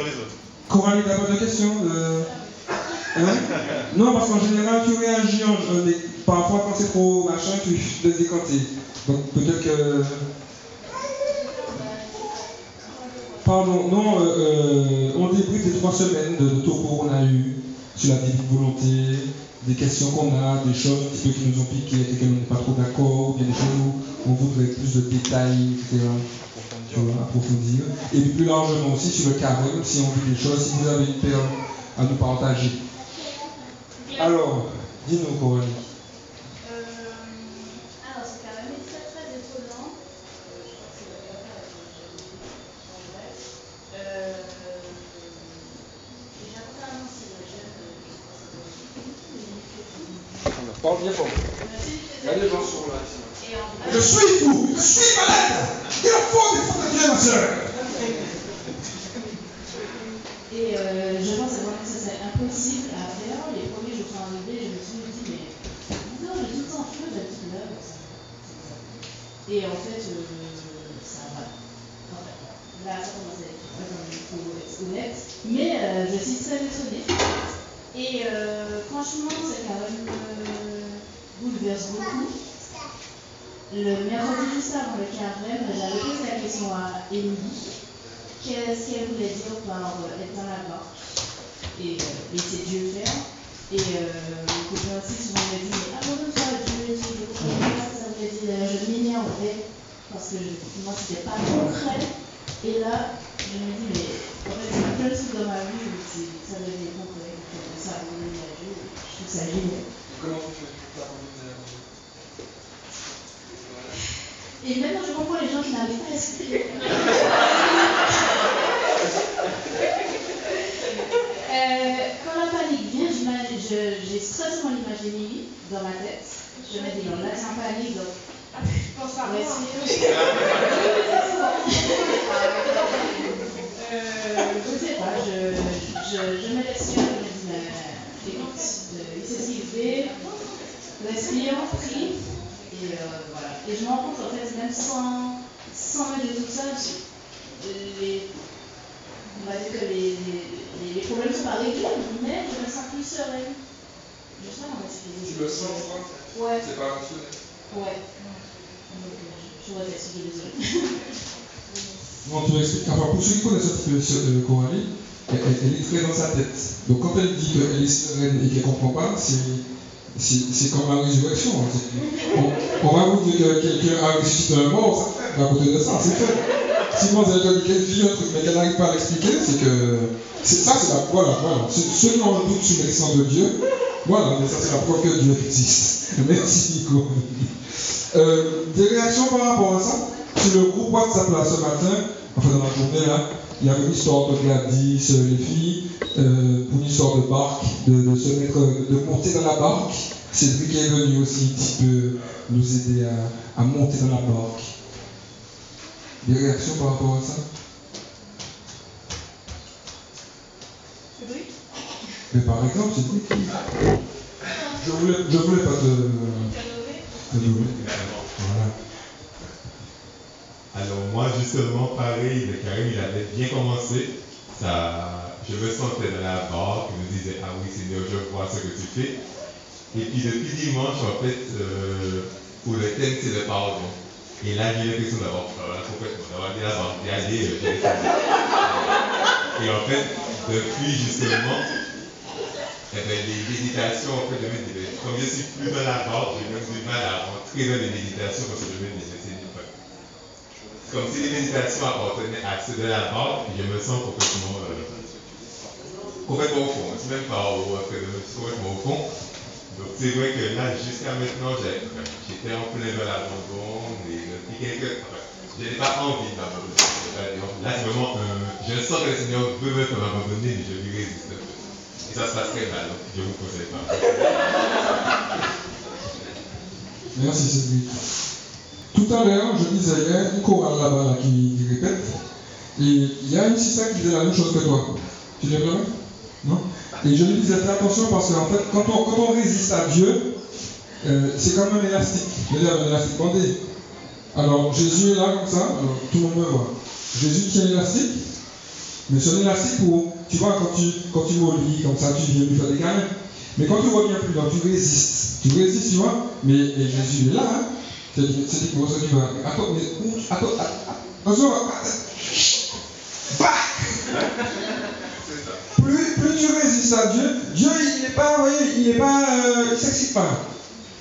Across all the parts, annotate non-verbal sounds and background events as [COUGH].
Les autres. Coralie, t'as pas de questions de... Hein [LAUGHS] Non, parce qu'en général, tu réagis, en- euh, mais parfois quand c'est trop machin, tu te décanter. Donc peut-être que. Pardon, non, euh, euh, on débriefe des trois semaines de, de topo qu'on a eu sur la divine volonté, des questions qu'on a, des choses un petit peu qui nous ont piqué, avec lesquelles on n'est pas trop d'accord, ou bien des choses où on voudrait plus de détails, etc. Vois, approfondir. Et plus largement aussi sur le carême, si on vit des choses, si vous avez une perle à nous partager. Alors, dis-nous, Coralie. Euh, alors, ce carême est très très étonnant. Euh, je crois que c'est la première fois que j'ai en vrai. Euh, et j'avoue carrément, c'est le jeune, euh, je crois que c'est le Parle bien fort. Merci. Il y a des gens sur là. Et en vrai, Je suis fou, je suis malade. Il faut Et euh, je pense vraiment que ça serait impossible à faire. Les premiers jours sont arrivés, je me suis dit, mais non, j'ai tout temps feu d'habitude là. ça- ça- Et en fait, euh, ça va. Là, ça commence à être être honnête. Mais euh, je suis très étonnée. Et franchement, c'est quand même bouleverse beaucoup. Le mercredi juste avant le carême, j'avais posé la question à Émilie qu'est-ce qu'elle voulait dire par euh, être dans la barque et euh, laisser Dieu faire. Et euh, mon copain aussi souvent me dit mais abandonne-toi à Dieu tout, je comprends pas ce que ça voulait dire. Je m'énervais parce que je- moi c'était pas concret. Et là, je me dis mais en fait, a plein de trucs dans ma vie où c'est- ça devient concret. Euh, ça abandonner à Dieu, je trouve ça génial. Comment tu fais pour t'abandonner à Dieu Et maintenant, je comprends les gens qui n'arrivent pas à expliquer. [LAUGHS] Euh, quand la panique vient, j'ai stressé mon image d'Émilie dans ma tête. Je me dis, non, là, c'est en panique, donc. Je pense pas [LAUGHS] Euh, je sais pas, je, je, je me laisse faire, je me dis, mais, écoute, il s'est respire, prie, et euh, voilà. Et je me rends compte, en fait, même sans, sans mettre de tout ça, je- les, on va dire que les, les, les problèmes sont pas réglés, mais je me sens plus sereine. Je expliquer. Tu le sens, toi Ouais. C'est pas rationnel. Ouais. Donc, je, je suis désolée. Non, tu expliques. Enfin, pour ceux qui connaissent un petit peu ce- euh, Coralie, elle, elle- elle est très dans sa tête. Donc, quand elle dit qu'elle est sereine et qu'elle ne comprend pas, c'est, c'est, comme la résurrection. hein. On, va vous dire que quelqu'un a ressuscité un mort. À côté de ça, c'est fait. Sinon, vous avez dit un truc, mais qu'elle n'arrive pas à l'expliquer, c'est que. C'est ça, c'est la. Voilà, voilà. Ceux qui ont doute sur de Dieu, voilà, mais ça, c'est la preuve que Dieu existe. [LAUGHS] Merci, Nico. Euh, des réactions par rapport à ça? Sur le groupe WhatsApp là ce matin, enfin dans la journée là, il y avait une histoire de Gladys, les filles, euh, pour une histoire de barque, de, de se mettre, de monter dans la barque. Cédric est venu aussi un petit peu nous aider à, à monter dans la barque. Des réactions par rapport à ça? Cédric Mais par exemple, Cédric, je voulais, je voulais pas te, te nommer. Voilà. Alors moi justement pareil, le carême il avait bien commencé. Je me sentais dans la barre, je me disais ah oui Seigneur je vois ce que tu fais. Et puis depuis dimanche en fait, euh, pour le thème c'est le pardon. Et là j'ai l'impression d'avoir complètement d'avoir euh, j'ai laissé. Et en fait, depuis justement, eh ben, les méditations en fait de mes comme je suis plus dans la barre, j'ai même du mal à rentrer dans les méditations parce que je me dis mais c'est comme si les méditations appartenaient à ceux de la barre, je me sens complètement, euh, complètement au fond. C'est même pas au complètement au fond. Donc c'est vrai que là, jusqu'à maintenant, enfin, j'étais en plein dans l'abandon. Enfin, je n'ai pas envie d'abandonner. Là, c'est vraiment... euh, je sens que le Seigneur veut me faire abandonner, mais je lui résiste. Et ça se passe très mal, donc je ne vous conseille pas. Merci Cédric. Tout à l'heure, je disais, il y a une chorale là-bas là, qui, répète, et il y a une sister qui disait la même chose que toi. Tu l'as bien Non? Et je lui disais, fais attention parce qu'en fait, quand on, résiste à Dieu, euh, c'est comme un élastique. Je veux dire, un élastique bandé. Alors, Jésus est là comme ça, alors tout le monde me voit. Jésus tient l'élastique, Mais son élastique pour, tu vois, quand tu, quand tu mollis comme ça, tu viens lui faire des câlins. Mais quand tu reviens plus loin, tu résistes. Tu résistes, tu vois. Mais, mais Jésus est là, hein. C'est que moi, ça, tu vas. Attends, mais. Attends, attention. Bah plus, plus tu résistes à Dieu, Dieu, il n'est pas, vous voyez, il n'est pas, euh, il s'excite pas.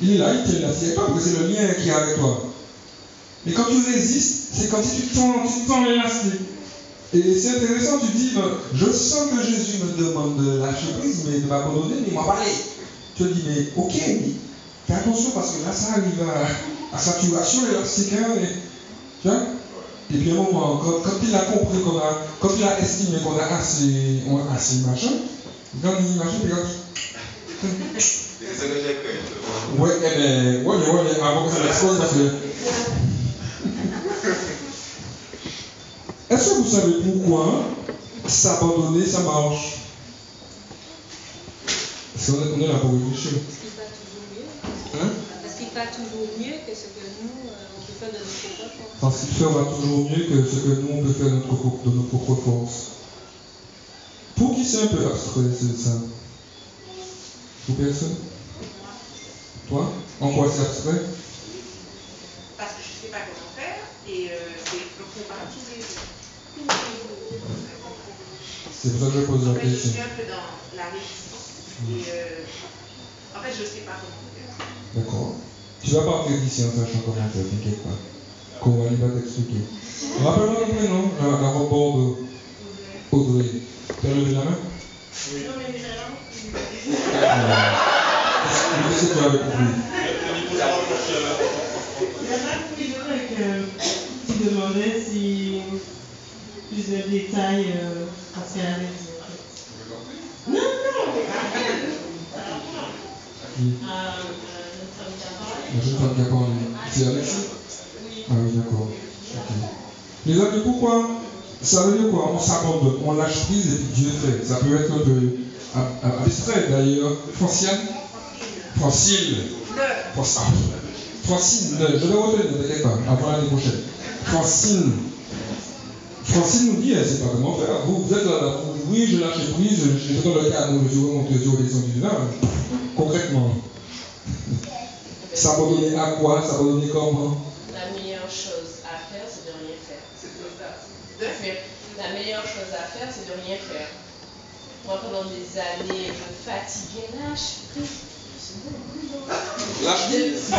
Il est là, il là, c'est toi, parce que c'est le lien qui est avec toi. Mais quand tu résistes, c'est comme si tu tends, tu tends. Et c'est intéressant, tu dis, ben, je sens que Jésus me demande de lâcher prise, mais de m'abandonner, mais il m'a parlé. Tu te dis, mais ok, mais fais attention parce que là, ça arrive à, à saturation élastique. Hein, et, tu vois? Et puis à un moment, quand, quand il a compris qu'on a, quand il a estimé qu'on a assez, on a assez machin, quand il machin, puis quand C'est ce que j'ai. Ouais, eh ben, ouais, mais ouais, mais avant que ça explose, parce que. Est-ce que vous savez pourquoi s'abandonner, ça marche? Parce qu'on est, on est là pour réfléchir? Parce qu'il va toujours mieux. Va que ce que nous, euh, on peut faire de notre propre force. Parce qu'il fera toujours mieux que ce que nous, on peut faire de notre, de notre propre force. Pour qui c'est un peu abstrait, c'est ça Pour personne? Toi? En quoi c'est abstrait? Parce que je ne sais pas comment faire et euh, c'est le combat tous les jours. C'est pour ça que je pose la fait, je question. suis un peu dans la résistance. Et euh, en fait, je ne sais pas comment faire. D'accord. Tu vas partir d'ici en sachant comment faire, t'inquiète pas. Coralie va t'expliquer. Rappelle-moi ton prénom, la, la rebord de Audrey. Tu as levé la main? Non, mais vraiment, Qu'est-ce que tu avais compris Il y en a plusieurs que, qui demandaient si plus de détails euh, dit. en fait. Non, non, Qui euh, euh, La jeune femme qui a parlé. C'est Alexis Ah oui, d'accord. Les amis, pourquoi Ça veut dire quoi? On s'abandonne, on lâche prise et puis Dieu fait. Ça peut être un peu ab- ab- abstrait d'ailleurs. Franciane Francine Francine. Francine, je vais retenir, ne t'inquiète pas, avant l'année prochaine. Francine. Francine nous dit, elle ne sait pas comment faire. Vous, vous êtes là, oui, je lâche prise, je suis dans le cadre je suis remonté sur les du vin. Concrètement. S'abandonner à quoi? S'abandonner comment? La meilleure chose à faire, c'est de rien faire. c'est ça. De faire. La meilleure chose à faire, c'est de rien faire. Moi, pendant des années, je me fatiguais, lâche prise. Lâche prise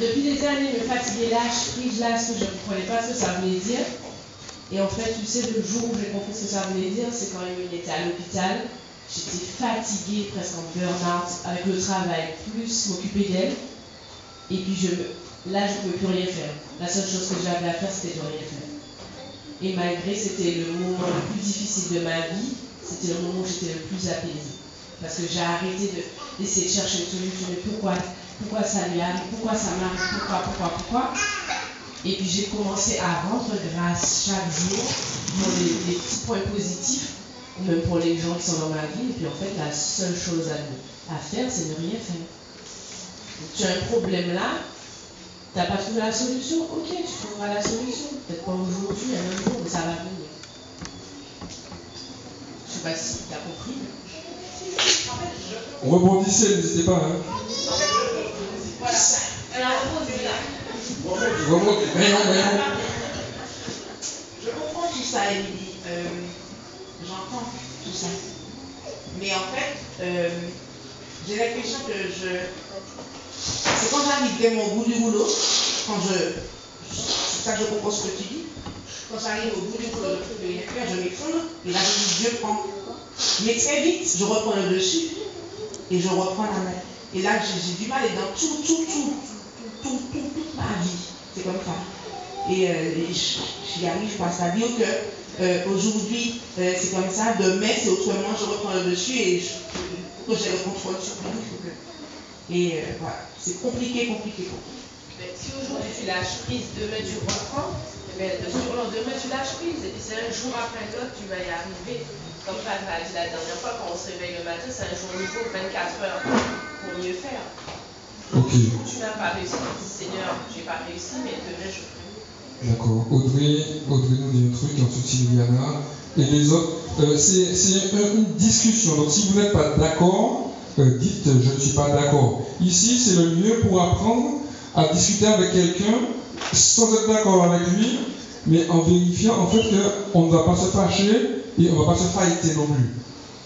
Depuis des années, me fatiguer, lâche prise, lâche prise, je ne comprenais pas ce que ça voulait dire. Et en fait, tu sais, le jour où j'ai compris ce que ça voulait dire, c'est quand il était à l'hôpital. J'étais fatiguée, presque en burn-out, avec le travail, plus m'occuper d'elle. Et puis, je là, je ne pouvais plus rien faire. La seule chose que j'avais à faire, c'était de rien faire. Et malgré, c'était le moment le plus difficile de ma vie, c'était le moment où j'étais le plus apaisée. Parce que j'ai arrêté de- d'essayer de chercher une solution, mais pourquoi, pourquoi ça lui arrive, pourquoi ça marche, pourquoi, pourquoi, pourquoi? Et puis j'ai commencé à rendre grâce chaque jour pour les, les petits points positifs, même pour les gens qui sont dans ma vie. Et puis en fait, la seule chose à, à faire, c'est ne rien faire. Tu as un problème là, tu n'as pas trouvé la solution, ok, tu trouveras la solution. Peut-être pas aujourd'hui, un autre jour, mais ça va venir. Je ne sais pas si tu as compris. Rebondissez, n'hésitez pas. Hein. Voilà. Elle a répondu là. Je comprends tout ça, Émilie. Euh, J'entends tout ça. Mais en fait, euh, j'ai l'impression que je. C'est quand j'arrive vraiment au bout du boulot, quand je. C'est ça que je comprends ce que tu dis. Quand j'arrive au bout du boulot, je faire, je m'effondre, et là je dis Dieu prend. Mais très vite, je reprends le dessus et je reprends la main. Et là, j'ai du mal et dans tout, tout, tout, tout, tout, tout, toute ma vie. C'est comme ça. Et, euh, j'y arrive pas. C'est-à-dire que euh, aujourd'hui, euh, c'est comme ça, demain, c'est autrement, je reprends le dessus et je, que j'ai le contrôle sur que- Et euh, voilà, c'est compliqué, compliqué, compliqué. Mais si aujourd'hui tu lâches prise, demain tu reprends, eh bien, le surlendemain tu lâches prise. Et puis c'est un jour après l'autre, tu vas y arriver. Comme Pat l'a dit la dernière fois, quand on se réveille le matin, c'est un jour nouveau, 24 heures pour mieux faire. Ok. Tu n'as pas réussi, tu dis Seigneur, j'ai pas réussi, mais demain je. D'accord. Audrey, Audrey nous dit un truc, ensuite Sylviana. Et les autres. Euh, c'est une discussion. Donc si vous n'êtes pas d'accord, euh, dites je ne suis pas d'accord. Ici, c'est le lieu pour apprendre à discuter avec quelqu'un sans être d'accord avec lui, mais en vérifiant en fait qu'on ne va pas se fâcher et on ne va pas se fighter non plus.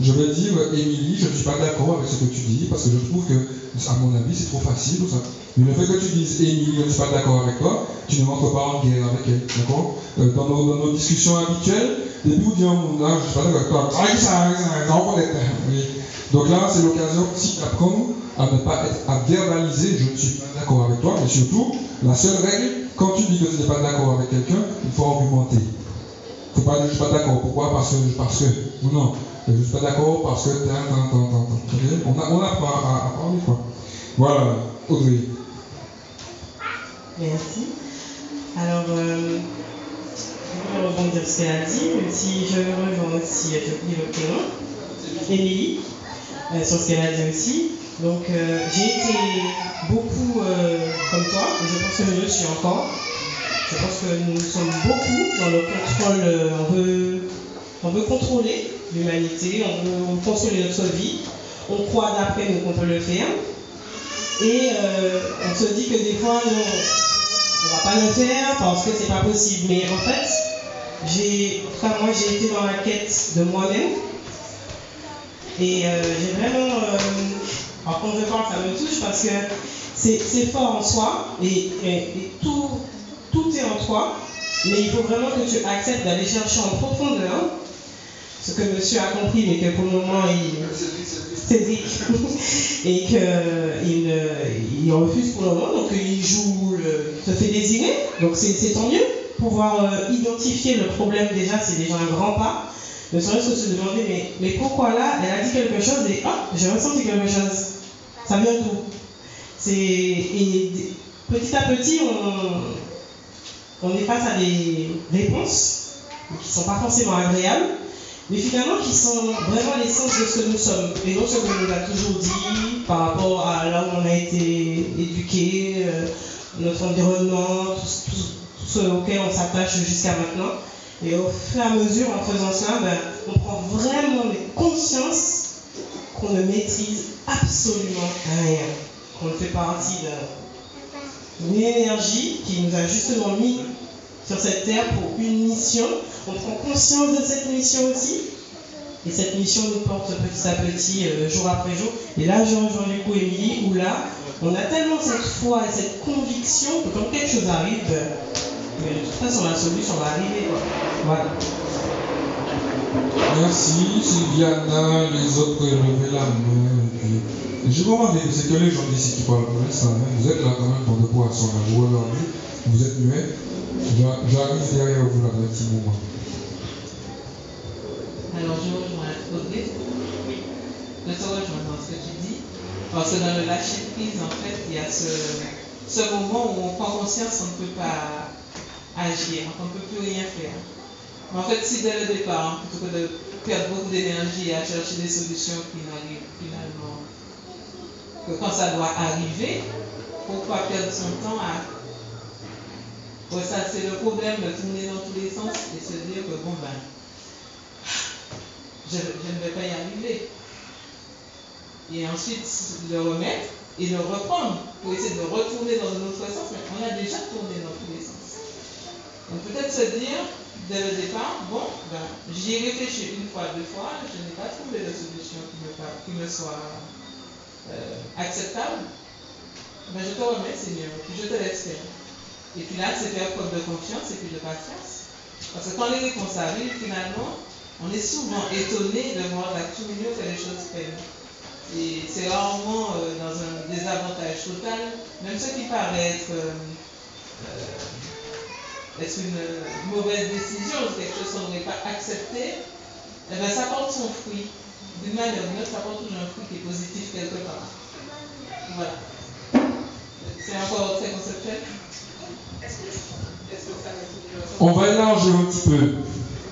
Je vais dire, Émilie, je ne suis pas d'accord avec ce que tu dis parce que je trouve que, à mon avis, c'est trop facile ça. Mais le fait que tu dises, Émilie, je ne suis pas d'accord avec toi, tu ne rentres pas en guerre avec elle. D'accord? Euh, dans, nos, discussions habituelles, début vous disons, là, je ne suis pas d'accord avec toi. Ah, on. Donc là, c'est l'occasion aussi d'apprendre à ne pas être, à verbaliser, je ne suis pas d'accord avec toi, mais surtout, la seule règle, quand tu dis que tu n'es pas d'accord avec quelqu'un, il faut argumenter. Il ne faut pas dire je ne suis pas d'accord. Pourquoi? Parce que, parce que. Ou Je ne suis pas d'accord parce que. On, a, apprend à, à parler, quoi. Voilà, Audrey. Merci. Alors, euh, je vais rebondir ce qu'elle a dit, même si je rejoins aussi, je pris le prénom, Émilie, euh, sur ce qu'elle a dit aussi. Donc, euh, j'ai été beaucoup comme toi, et je pense que je le suis encore. Je pense que nous sommes beaucoup dans le contrôle, on veut, on veut contrôler l'humanité, on veut contrôler notre vie, on croit d'après nous qu'on peut le faire. Et euh, on se dit que des fois, non, on va pas le faire parce que c'est pas possible. Mais en fait, moi j'ai été dans la quête de moi-même. Et euh, j'ai vraiment, euh, alors quand je parle, ça me touche parce que c'est, fort en soi et tout, tout est en toi. Mais il faut vraiment que tu acceptes d'aller chercher en profondeur ce que monsieur a compris, mais que pour le moment il, Cédric, [LAUGHS] et qu'il il refuse pour le moment, donc il joue, le- se fait désigner, donc c'est tant mieux. Pouvoir euh, identifier le problème déjà, c'est déjà un grand pas. Ne serait-ce que se demander, mais, mais pourquoi là, elle a dit quelque chose et ah, j'ai ressenti quelque chose. Ça vient d'où et petit à petit, on, on est face à des réponses qui ne sont pas forcément agréables, mais finalement qui sont vraiment l'essence de ce que nous sommes. Et non ce qu'on nous a toujours dit par rapport à là où on a été éduqué, euh, notre environnement, tout, ce- auquel on s'attache jusqu'à maintenant. Et au fur et à mesure, en faisant cela, ben, on prend vraiment conscience qu'on ne maîtrise absolument rien, qu'on fait partie d'un- d'une énergie qui nous a justement mis sur cette terre pour une mission. On prend conscience de cette mission aussi. Et cette mission nous porte petit à petit, euh, jour après jour. Et là, je rejoins du coup Émilie, où là, on a tellement cette foi et cette conviction que quand quelque chose arrive, mais de toute façon, la solution va arriver. Voilà. Merci, Sylviana, les autres levez la main. J'ai remarqué que c'est que les gens d'ici qui parlent pour l'instant. hein. Vous êtes là quand même pour de poissons. Vous regardez, vous êtes muets. J'a- J'arrive derrière vous moment. Alors je rejoins Audrey. Je te rejoins dans ce que tu dis. Parce que dans le lâcher prise, en fait, il y a ce, moment où on prend conscience qu'on ne peut pas agir, qu'on ne peut plus rien faire. En fait, si dès le départ, plutôt que de perdre beaucoup d'énergie à chercher des solutions qui finalement que quand ça doit arriver, pourquoi perdre son temps à Ça, c'est le problème de tourner dans tous les sens et se dire que bon, ben, je, ne vais pas y arriver. Et ensuite, le remettre et le reprendre pour essayer de retourner dans un autre sens, mais on a déjà tourné dans tous les sens. Donc peut-être se dire, dès le départ, bon, ben, j'y ai réfléchi une fois, deux fois, je n'ai pas trouvé de solution qui me, par- qui me soit euh, acceptable. Ben, je te remets, Seigneur, puis je te laisse faire. Et puis là, c'est faire preuve de confiance et puis de patience. Parce que quand les réponses arrivent, finalement, on est souvent étonné de voir la milieu faire les choses peinent. Et c'est rarement euh, dans un désavantage total, même ce qui paraît être, euh, euh, être une mauvaise décision, quelque chose qu'on n'aurait pas accepté, eh ben, ça porte son fruit. D'une manière ou d'une autre, ça porte toujours un fruit qui est positif quelque part. Voilà. C'est encore très conceptuel. On va élargir un petit peu.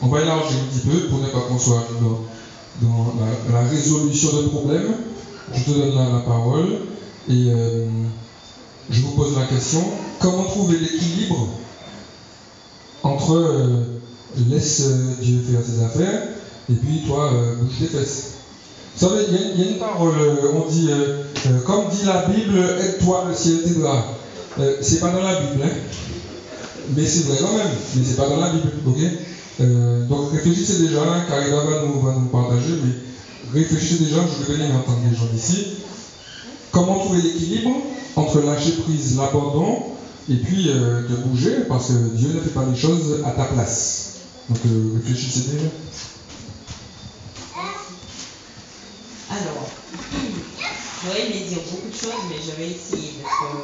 On va élargir un petit peu pour ne pas qu'on soit dans, la, résolution de problèmes. Je te donne la, parole et euh, je vous pose la question comment trouver l'équilibre entre euh, laisse euh, Dieu faire ses affaires et puis toi, bouge tes fesses. Vous savez, il y, a- une parole, on dit, comme dit la Bible, aide-toi, le ciel t'aidera. Euh, c'est pas dans la Bible, hein. Mais c'est vrai quand même, mais c'est pas dans la Bible, ok? Euh, Donc réfléchissez déjà, hein, Carida va nous, va nous partager, mais réfléchissez déjà, je vais venir entendre les gens d'ici. Comment trouver l'équilibre entre lâcher prise, l'abandon, et puis euh, de bouger, parce que Dieu ne fait pas les choses à ta place. Donc réfléchissez déjà. Alors, [CLEARS THROAT] j'aurais aimé dire beaucoup de choses, mais je vais essayer euh,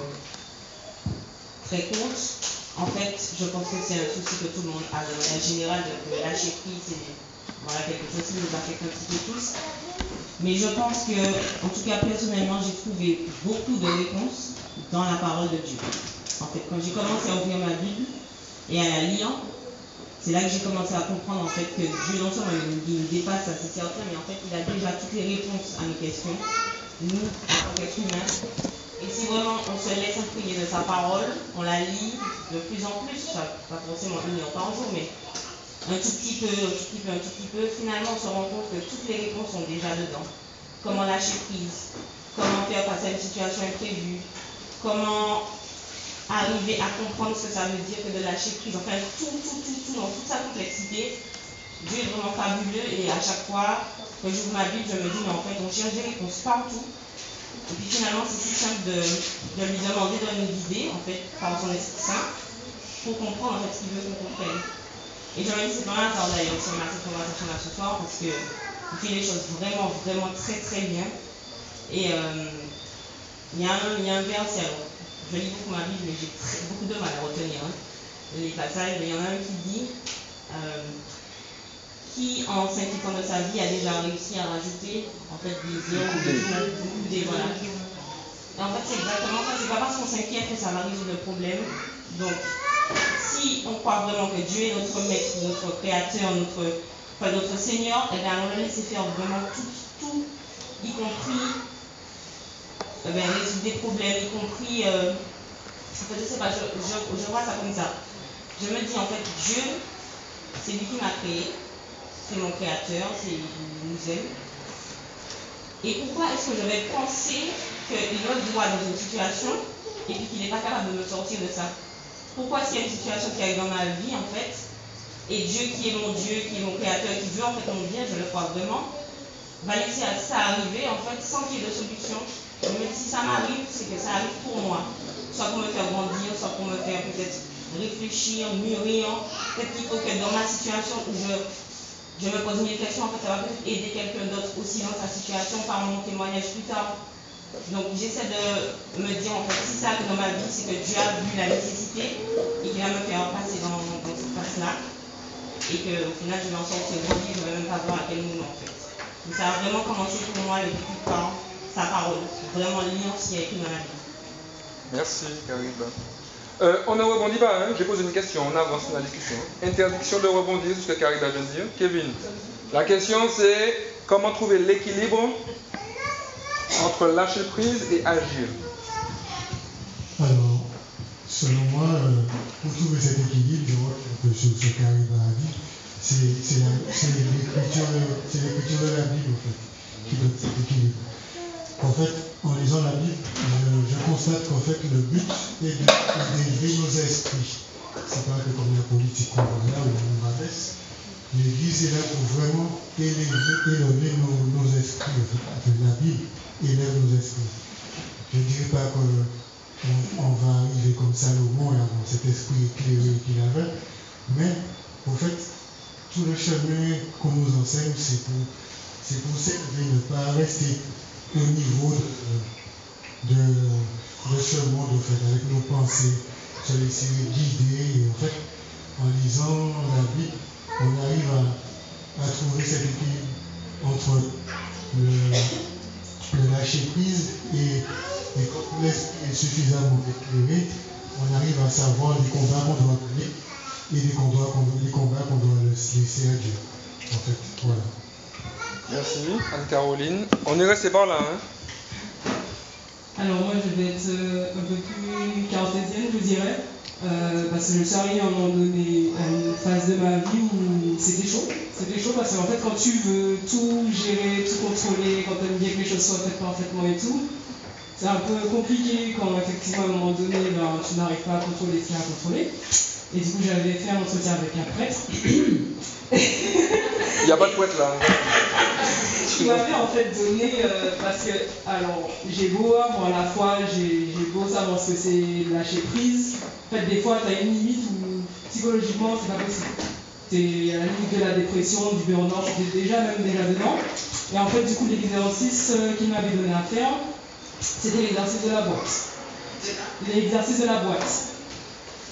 courte. En fait, je pense que c'est un souci que tout le monde a de manière générale, de, lâcher prise, c'est voilà, quelque chose qui nous affecte un petit peu tous. Mais je pense que, en tout cas personnellement, j'ai trouvé beaucoup de réponses dans la parole de Dieu. En fait, quand j'ai commencé à ouvrir ma Bible et à la lire, c'est là que j'ai commencé à comprendre en fait que Dieu non seulement il il nous dépasse, ça c'est certain, mais en fait il a déjà toutes les réponses à nos questions, nous en tant qu'êtres humains. Et si vraiment on se laisse imprégner de sa parole, on la lit de plus en plus, pas forcément une heure par jour, mais un tout petit peu, un tout petit peu, un tout petit peu, finalement on se rend compte que toutes les réponses sont déjà dedans. Comment lâcher prise, comment faire face à une situation imprévue, comment arriver à comprendre ce que ça veut dire que de lâcher prise? Enfin, tout, tout, tout, tout, dans toute sa complexité. Dieu est vraiment fabuleux et à chaque fois que j'ouvre ma Bible, je me dis, mais en fait, on cherche des réponses partout. Et puis finalement, c'est si simple de, lui demander de nous guider, en fait, par son Esprit Saint, pour comprendre en fait ce qu'il veut qu'on comprenne. Et me dis, c'est pas un hasard d'ailleurs si on a cette conversation là ce soir, parce que il fait les choses vraiment, vraiment très, très bien. Et euh, il y, a un- il y a un verset, je lis beaucoup ma Bible, mais j'ai beaucoup de mal à retenir hein, les passages, mais il y en a un qui dit euh, qui, en s'inquiétant de sa vie, a déjà réussi à rajouter en fait des heures des des voilà. Et en fait, c'est exactement ça. C'est pas parce qu'on s'inquiète que ça va résoudre le problème. Donc, si on croit vraiment que Dieu est notre maître, notre créateur, notre, enfin, notre Seigneur, eh bien, allons le laisser faire vraiment tout, tout, y compris eh bien, résoudre des problèmes, y compris. euh, en fait, je sais pas, je, je, je vois ça comme ça. Je me dis, en fait, Dieu, c'est lui qui m'a créé, c'est mon créateur, c'est, il nous aime. Et pourquoi est-ce que je vais penser qu'il me voit dans une situation et puis qu'il n'est pas capable de me sortir de ça? Pourquoi s'il y a une situation qui arrive dans ma vie, en fait, et Dieu qui est mon Dieu, qui est mon créateur, qui veut en fait mon bien, je le crois vraiment, va laisser ça arriver en fait sans qu'il y ait de solution? Je me dis si ça m'arrive, c'est que ça arrive pour moi. Soit pour me faire grandir, soit pour me faire peut-être réfléchir, mûrir. Peut-être qu'il faut que dans ma situation où je, je me pose une réflexion, en fait, ça va peut-être aider quelqu'un d'autre aussi dans sa situation par mon témoignage plus tard. Donc j'essaie de me dire en fait si ça arrive dans ma vie, c'est que Dieu a vu la nécessité et qu'il va me faire passer dans, dans cette phase-là. Et qu'au final je vais en sortir grandi, je ne vais même pas voir à quel moment en fait. Donc ça a vraiment commencé pour moi le depuis par sa parole. Vraiment lire ce qui est écrit dans la Bible. Merci, Cariba. Euh, on ne rebondit pas, hein. j'ai posé une question, on avance dans la discussion. Interdiction de rebondir sur ce que Cariba vient de dire. Kevin, la question c'est comment trouver l'équilibre entre lâcher prise et agir? Alors, selon moi, euh, pour trouver cet équilibre, je peu sur ce qu'arrive à dit, c'est l'écriture de la Bible, en fait, qui cet équilibre. En fait, en lisant la Bible, je, constate qu'en fait, le but est d'élever nos esprits. C'est pas que comme la politique qu'on voit là, où on rabaisse. L'Église est là pour vraiment élever, élever nos, esprits. La Bible élève nos esprits. Je ne dirais pas qu'on on va arriver comme Salomon et avoir cet esprit éclairé qu'il avait, mais en fait, tout le chemin qu'on nous enseigne, c'est pour, pour s'élever, ne pas rester au niveau de, de, de ce monde, avec nos pensées, se laisser guider. Et en fait, en lisant la Bible, on arrive à, trouver cet équilibre entre le, le lâcher prise et, quand l'esprit est suffisamment éclairé, on arrive à savoir les combats qu'on doit mener et les combats qu'on les combats qu'on doit laisser à Dieu. En fait, voilà. Merci, Anne-Caroline. On est resté par là, hein Alors moi je vais être euh, un peu plus cartésienne, je dirais. Euh, parce que je suis arrivée à un moment donné à une phase de ma vie où c'était chaud. C'était chaud parce qu'en fait, quand tu veux tout gérer, tout contrôler, quand tu aimes bien que les choses soient faites parfaitement et tout, c'est un peu compliqué quand effectivement à un moment donné, ben, tu n'arrives pas à contrôler ce qu'il y a à contrôler. Et du coup, j'avais fait un entretien avec un prêtre. Il n'y a pas de poète là. [LAUGHS] qui m'avait en fait donné, euh, parce que, alors, j'ai beau avoir la foi, j'ai beau savoir ce que c'est lâcher prise. En fait, des fois, tu as une limite où psychologiquement, c'est pas possible. Tu es à la limite de la dépression, du burn-out, j'étais déjà même déjà dedans. Et en fait, du coup, l'exercice euh, qu'il m'avait donné à faire, c'était l'exercice de la boîte. L'exercice de la boîte.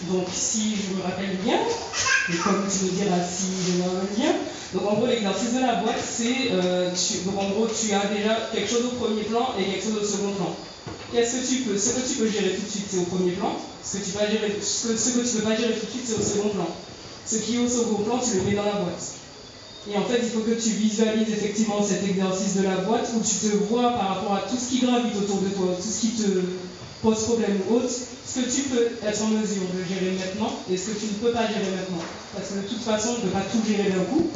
Donc, si je me rappelle bien, comme tu me diras si je me rappelle bien, donc en gros, l'exercice de la boîte, c'est, euh, donc en gros, tu as déjà quelque chose au premier plan et quelque chose au second plan. Qu'est-ce que tu peux Ce que tu peux gérer tout de suite, c'est au premier plan. Ce que tu que, ce que tu peux pas gérer tout de suite, c'est au second plan. Ce qui est au second plan, tu le mets dans la boîte. Et en fait, il faut que tu visualises effectivement cet exercice de la boîte où tu te vois par rapport à tout ce qui gravite autour de toi, tout ce qui te pose problème ou autre, ce que tu peux être en mesure de gérer maintenant et ce que tu ne peux pas gérer maintenant. Parce que de toute façon, on ne peut pas tout gérer d'un coup.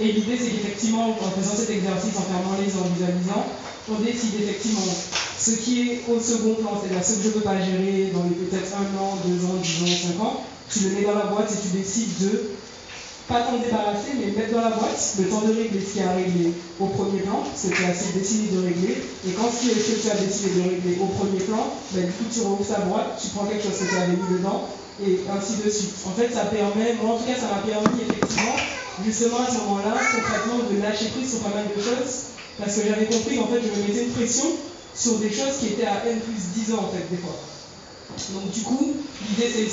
Et l'idée, c'est qu'effectivement, en faisant cet exercice, en fermant les yeux, en visualisant, on décide effectivement ce qui est au second plan, c'est-à-dire ce que je ne peux pas gérer dans peut-être un an, deux ans, dix ans, cinq ans, tu le mets dans la boîte et tu décides de pas t'en débarrasser, mais mettre dans la boîte le temps de régler ce qui a réglé au premier plan, ce que tu as décidé de régler. Et quand ce que tu as décidé de régler au premier plan, ben, du coup, tu rouvres ta boîte, tu prends quelque chose que tu avais mis dedans, et ainsi de suite. En fait, ça permet, moi en tout cas, ça m'a permis effectivement, justement à ce moment-là, concrètement, de lâcher prise sur pas mal de choses, parce que j'avais compris qu'en fait, je me mettais une pression sur des choses qui étaient à N plus 10 ans, en fait, des fois. Donc du coup, l'idée c'est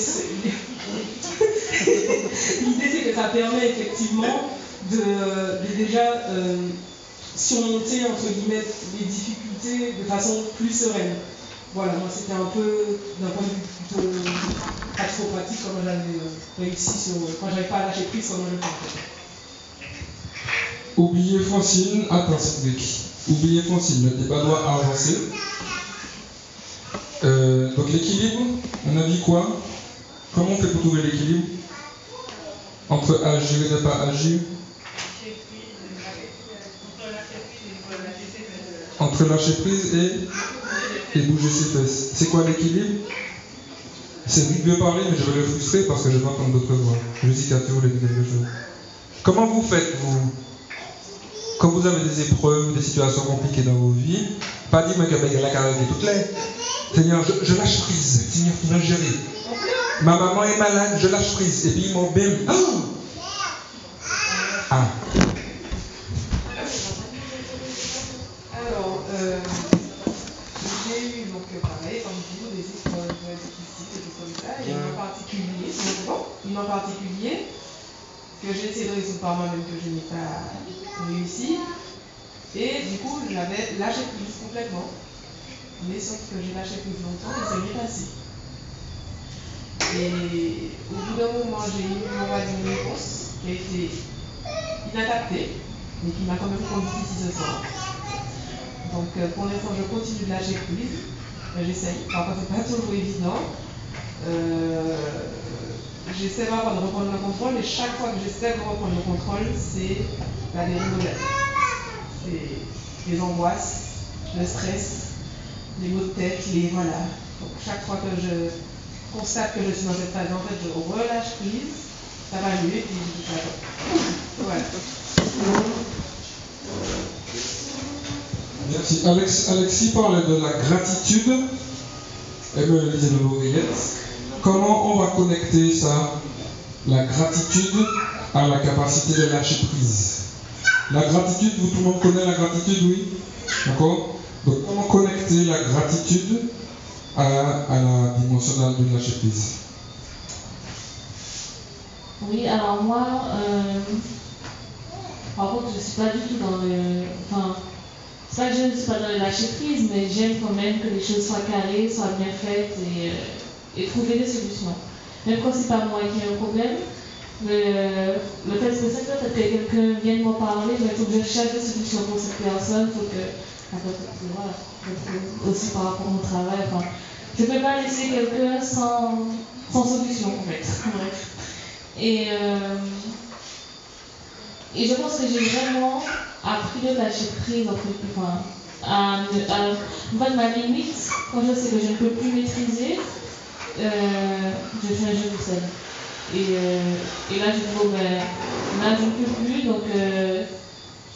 que ça [LAUGHS] permet effectivement de, déjà euh, surmonter entre guillemets les difficultés de façon plus sereine. Voilà, moi c'était un peu d'un point de vue plutôt pratico-pratique comment j'avais euh, réussi sur quand j'avais pas lâché prise comment je fait. Oubliez Francine, attends. Oubliez Francine, le débat doit avancer. Euh, donc l'équilibre, on a dit quoi? Comment on fait pour trouver l'équilibre? Entre agir et ne pas agir Entre lâcher prise et, et bouger ses fesses. C'est quoi l'équilibre? C'est vite de parler, mais je vais le frustrer parce que je vais entendre d'autres voix. Je dis qu'à voulez dire quelque chose. Comment vous faites, vous? Quand vous avez des épreuves, des situations compliquées dans vos vies, pas dire mais que la carrière est toute là. Seigneur, je, je lâche prise. Seigneur, tu vas gérer. Ma maman est malade, je lâche prise. Et puis mon bim. Oh ah. Alors, euh, j'ai eu donc pareil, comme vous, des épreuves difficiles, des choses comme ça. Et une en particulier, c'est bon, une en particulier que j'ai essayé de résoudre par moi-même que je n'ai pas réussi. Et du coup, j'avais lâché prise complètement. Mais sauf que j'ai lâché prise longtemps et c'est bien passé. Et au bout d'un moment, j'ai eu une réponse qui a été inadaptée, mais qui m'a quand même conduit ici ce soir. Donc euh, pour l'instant, je continue de lâcher prise. Euh, J'essaye. Parfois, c'est pas toujours évident. Euh, j'essaie vraiment de reprendre le contrôle et chaque fois que j'essaie de reprendre le contrôle, c'est la les angoisses, le stress, les maux de tête, les voilà. Donc chaque fois que je constate que je suis dans cette phase, en fait, je relâche prise, ça va mieux et puis je Voilà. Merci. Alex, Alexis parlait de la gratitude. Comment on va connecter ça, la gratitude, à la capacité de lâcher prise? La gratitude, vous tout le monde connaît la gratitude, oui D'accord Donc comment connecter la gratitude à, la dimension de lâcher prise Oui, alors moi, euh, par contre, je ne suis pas du tout dans le. Enfin, c'est pas que je ne suis pas dans le lâcher prise, mais j'aime quand même que les choses soient carrées, soient bien faites et, euh, et trouver des solutions. Même quand c'est pas moi qui ai un problème, le, fait que peut-être que quelqu'un vienne m'en parler, mais il faut que je cherche des solutions pour cette personne, il faut que. Voilà, aussi par rapport au travail. Enfin, je ne peux pas laisser quelqu'un sans, solution en fait. [LAUGHS] Bref. Et, euh, et je pense que j'ai vraiment appris de lâcher prise entre enfin, à, à, à, ma limite, quand je sais que je ne peux plus maîtriser, euh, je fais un jeu tout seul. Et, euh, et là, je dis, bon, ben, là, je peux plus, donc euh,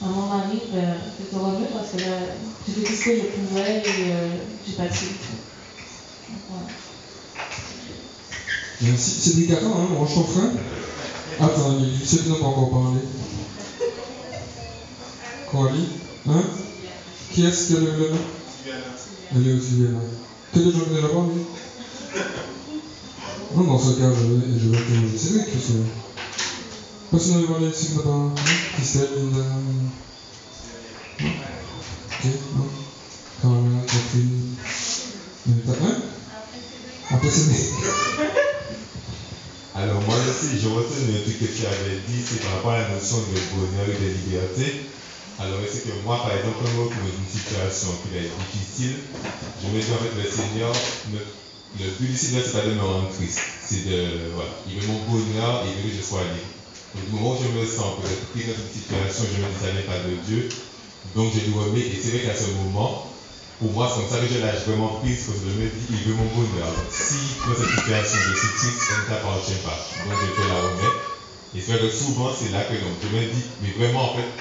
à mon mari, ben, c'est te mieux parce que là, j'ai fait tout ce que je pouvais et euh, j'ai pas. Voilà. Merci. C'est délicat, hein, range ton frein. Attends, c'est n'a pas encore parlé Coralie Hein? Qui est-ce qui a levé la Elle est aussi bien là. Que des gens qui ne Non, dans ce cas, je, je vais te que c'est. Personne n'a parlé ici qui n'a pas. Hein Christelle, Linda. Non Ok, non Caroline, Catherine. Hein Après, c'est. Alors moi aussi, je retiens le truc que tu avais dit, c'est par rapport à la notion de bonheur et de liberté. Alors c'est que moi, par exemple, quand je me trouve une situation qui être difficile, je me dis en fait, le Seigneur, le, le but Seigneur, c'est pas de me rendre triste. C'est de, voilà, il veut mon bonheur et il veut que je sois libre. Donc du moment où je me sens peut-être pris dans situation, je me dis ça n'est pas de Dieu, donc je dois remettre, et c'est vrai qu'à ce moment, pour moi, c'est comme ça que je lâche vraiment prise, parce que je me dis, il veut mon bonheur. Donc, si dans cette situation je suis triste, ça ne t'appartient pas. Donc, je peux la remettre. Et c'est vrai que souvent, c'est là que donc, je me dis, mais vraiment, en fait,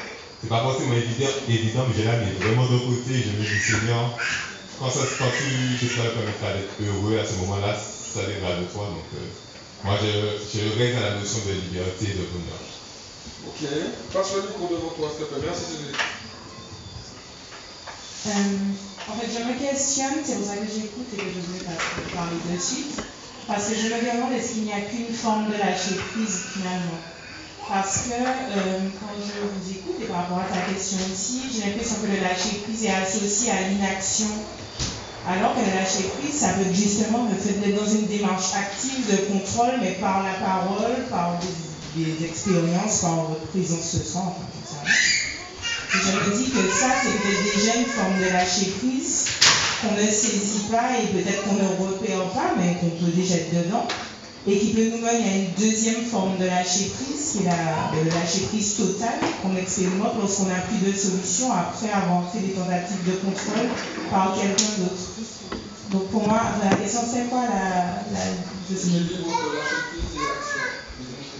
c'est pas forcément évident, évident mais je la mets vraiment d'un côté. Je me dis, Seigneur, quand, ça, quand tu te permettra d'être heureux à ce moment-là, ça viendra de toi. Donc, euh, moi, je, je reste à la notion de liberté et de bonheur. Ok. Passe le micro devant toi, s'il te plaît. Merci. Euh, en fait, je me questionne, c'est pour ça que j'écoute et que je voulais parler de suite. Parce que je me demande est-ce qu'il n'y a qu'une forme de lâcher prise finalement? Parce que euh, quand je vous écoute et par rapport à ta question aussi, j'ai l'impression que le lâcher prise est associé à l'inaction. Alors que lâcher prise, ça peut être justement le fait d'être dans une démarche active de contrôle, mais par la parole, par des, expériences, par votre ce soir, enfin, tout ça. Et je me dis que ça, c'est déjà une forme de lâcher prise qu'on ne saisit pas et peut-être qu'on ne repère pas, mais qu'on peut déjà être dedans. Et qui peut nous mener à une deuxième forme de lâcher prise, qui est la, le lâcher prise totale qu'on expérimente lorsqu'on n'a plus de solution après avoir fait des tentatives de contrôle par quelqu'un d'autre. Donc pour moi, la question c'est quoi la, la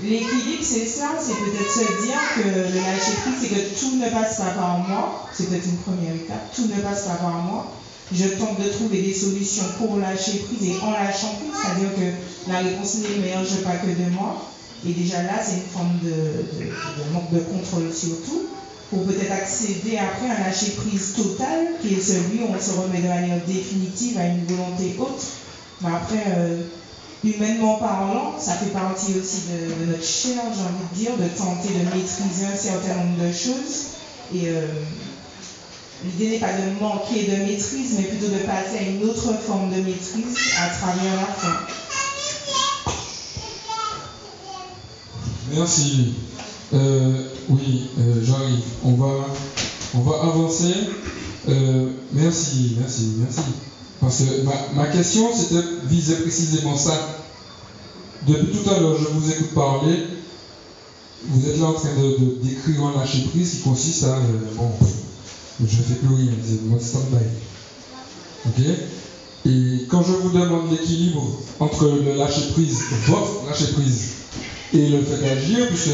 L'équilibre, c'est ça, c'est peut-être se dire que le lâcher prise, c'est que tout ne passe pas par moi. C'est peut-être une première étape. Tout ne passe pas par moi. Je tente de trouver des solutions pour lâcher prise et en lâchant prise, c'est-à-dire que la réponse n'émerge pas que de moi. Et déjà là, c'est une forme de, de, manque de contrôle surtout, pour peut-être accéder après à un lâcher prise total, qui est celui où on se remet de manière définitive à une volonté autre. Mais après, euh, humainement parlant, ça fait partie aussi de, notre chair, j'ai envie de dire, de tenter de maîtriser un certain nombre de choses. Euh, l'idée n'est pas de manquer de maîtrise, mais plutôt de passer à une autre forme de maîtrise à travers la fin. Merci. Euh, oui, euh, j'arrive. On va, on va avancer. Euh, merci, merci, merci. Parce que ma, question, c'était visait précisément ça. Depuis tout à l'heure, je vous écoute parler. Vous êtes là en train de décrire un lâcher prise qui consiste à bon, je fais plus rien, c'est mode stand-by. Ok Et quand je vous demande l'équilibre entre le lâcher prise, votre lâcher prise, et le fait d'agir, puisque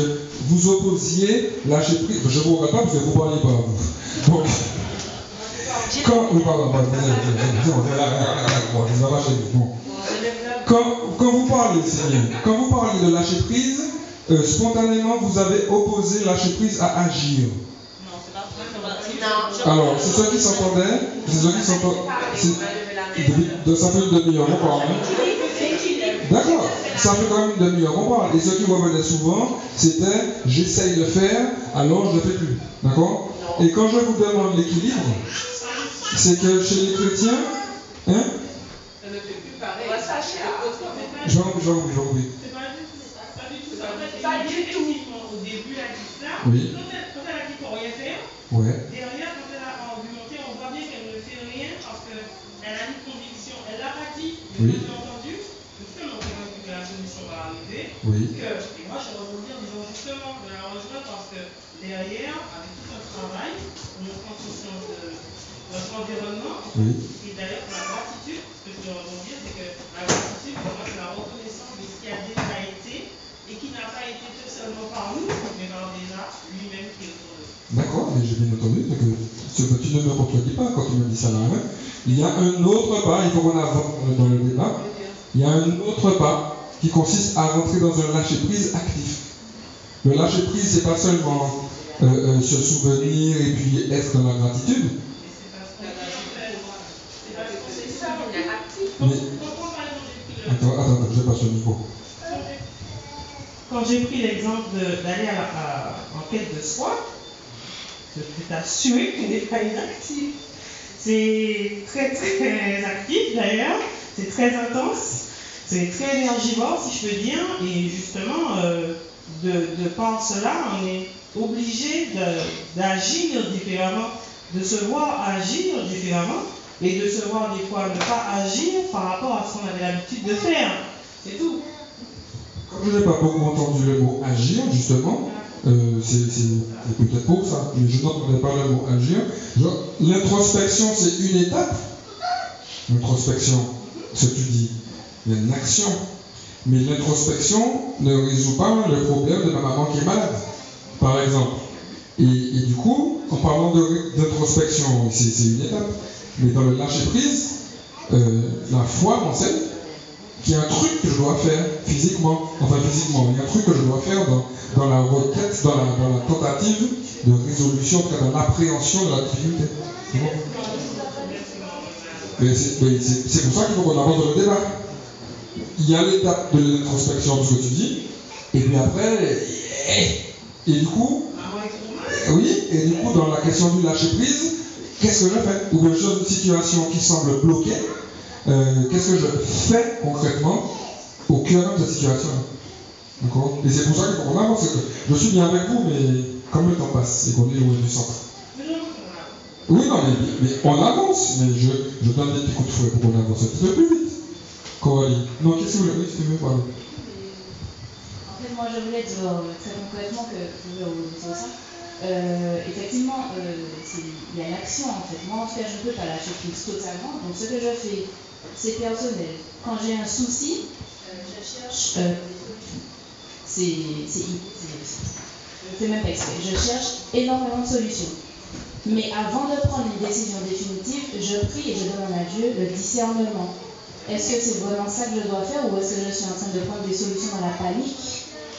vous opposiez lâcher prise, je ne vous regarde pas parce que vous ne parlez pas, vous. Quand, oui, vous parlez, quand vous parlez de lâcher prise, euh, spontanément, vous avez opposé lâcher prise à agir. Alors, c'est ceux qui s'entendaient, c'est ceux qui s'entendaient. Ça fait une demi-heure, on parle. D'accord, ça fait quand même une demi-heure, on parle. Et ce qui revenait souvent, c'était j'essaye de faire, alors je ne fais plus. D'accord? Et quand je vous demande l'équilibre, c'est que chez les chrétiens, hein? Je vais je vais je vais Pas du tout. Au début, elle dit ça. Oui. Quand elle a dit qu'on rien faire, Derrière, quand elle a argumenté, on voit bien qu'elle ne fait rien parce qu'elle a une conviction. Elle l'a pas dit, mais oui. j'ai entendu, justement, que la solution va arriver. Et moi, je rebondis en disant justement, de la rejoindre parce que derrière, avec tout un travail, on prend conscience de notre environnement. Et d'ailleurs, la gratitude, ce que je veux rebondir, c'est que la gratitude, pour moi, c'est la reconnaissance de ce qui a déjà été et qui n'a pas été tout seulement par nous, mais par déjà lui-même qui est autour D'accord, mais j'ai bien entendu que ce que tu ne me contredis pas quand tu me dis ça là. hein. Il y a un autre pas, il faut qu'on avance dans le débat. Il y a un autre pas qui consiste à rentrer dans un lâcher-prise actif. Le lâcher-prise, c'est pas seulement euh, euh, se souvenir et puis être dans la gratitude. C'est ça, on est actif. Mais... Attends, attends, attends, je passe le micro. Quand j'ai pris l'exemple d'aller en quête de soi, peux t'assurer que inactif. C'est très très actif d'ailleurs, c'est très intense, c'est très énergivore si je peux dire, et justement, euh, de, de par cela, on est obligé de- d'agir différemment, de se voir agir différemment, et de se voir des fois ne pas agir par rapport à ce qu'on avait l'habitude de faire. C'est tout. Comme je n'ai pas beaucoup entendu le mot agir, justement, euh, c'est peut-être pour ça, mais je n'entendais pas le mot agir. L'introspection, c'est une étape. L'introspection, ce que tu dis, il y a une action. Mais l'introspection ne résout pas le problème de ma maman qui est malade, par exemple. Et, du coup, en parlant d'introspection, c'est une étape. Mais dans le lâcher-prise, euh, la foi m'enseigne qu'il y a un truc que je dois faire physiquement, enfin physiquement, il y a un truc que je dois faire dans, la requête, dans la, tentative de résolution, en tout cas dans l'appréhension de la difficulté. C'est pour ça qu'il faut qu'on dans le débat. Il y a l'étape de l'introspection de ce que tu dis, et puis après, et, et du coup, oui, et du coup, dans la question du lâcher prise, qu'est-ce que je fais? Ou bien une situation qui semble bloquée, euh, qu'est-ce que je fais concrètement au cœur de cette situation-là D'accord Et c'est pour ça qu'il faut qu'on avance. Je suis bien avec vous, mais comme le temps passe et qu'on est loin du centre. Oui, non, mais, on avance, mais je, donne des petits coups de fouet pour qu'on avance un petit peu plus vite. Coralie. Non, qu'est-ce que vous voulez parler. En fait, moi, je voulais dire euh, très concrètement que sur ça. Euh, effectivement, il y a l'action en fait. Moi, en tout cas, je ne peux pas lâcher prise totalement. Donc, ce que je fais, c'est personnel. Quand j'ai un souci, euh, je cherche euh. C'est. Je ne fais même pas exprès. Je cherche énormément de solutions. Mais avant de prendre une décision définitive, je prie et je demande à Dieu le discernement. Est-ce que c'est vraiment ça que je dois faire ou est-ce que je suis en train de prendre des solutions dans la panique,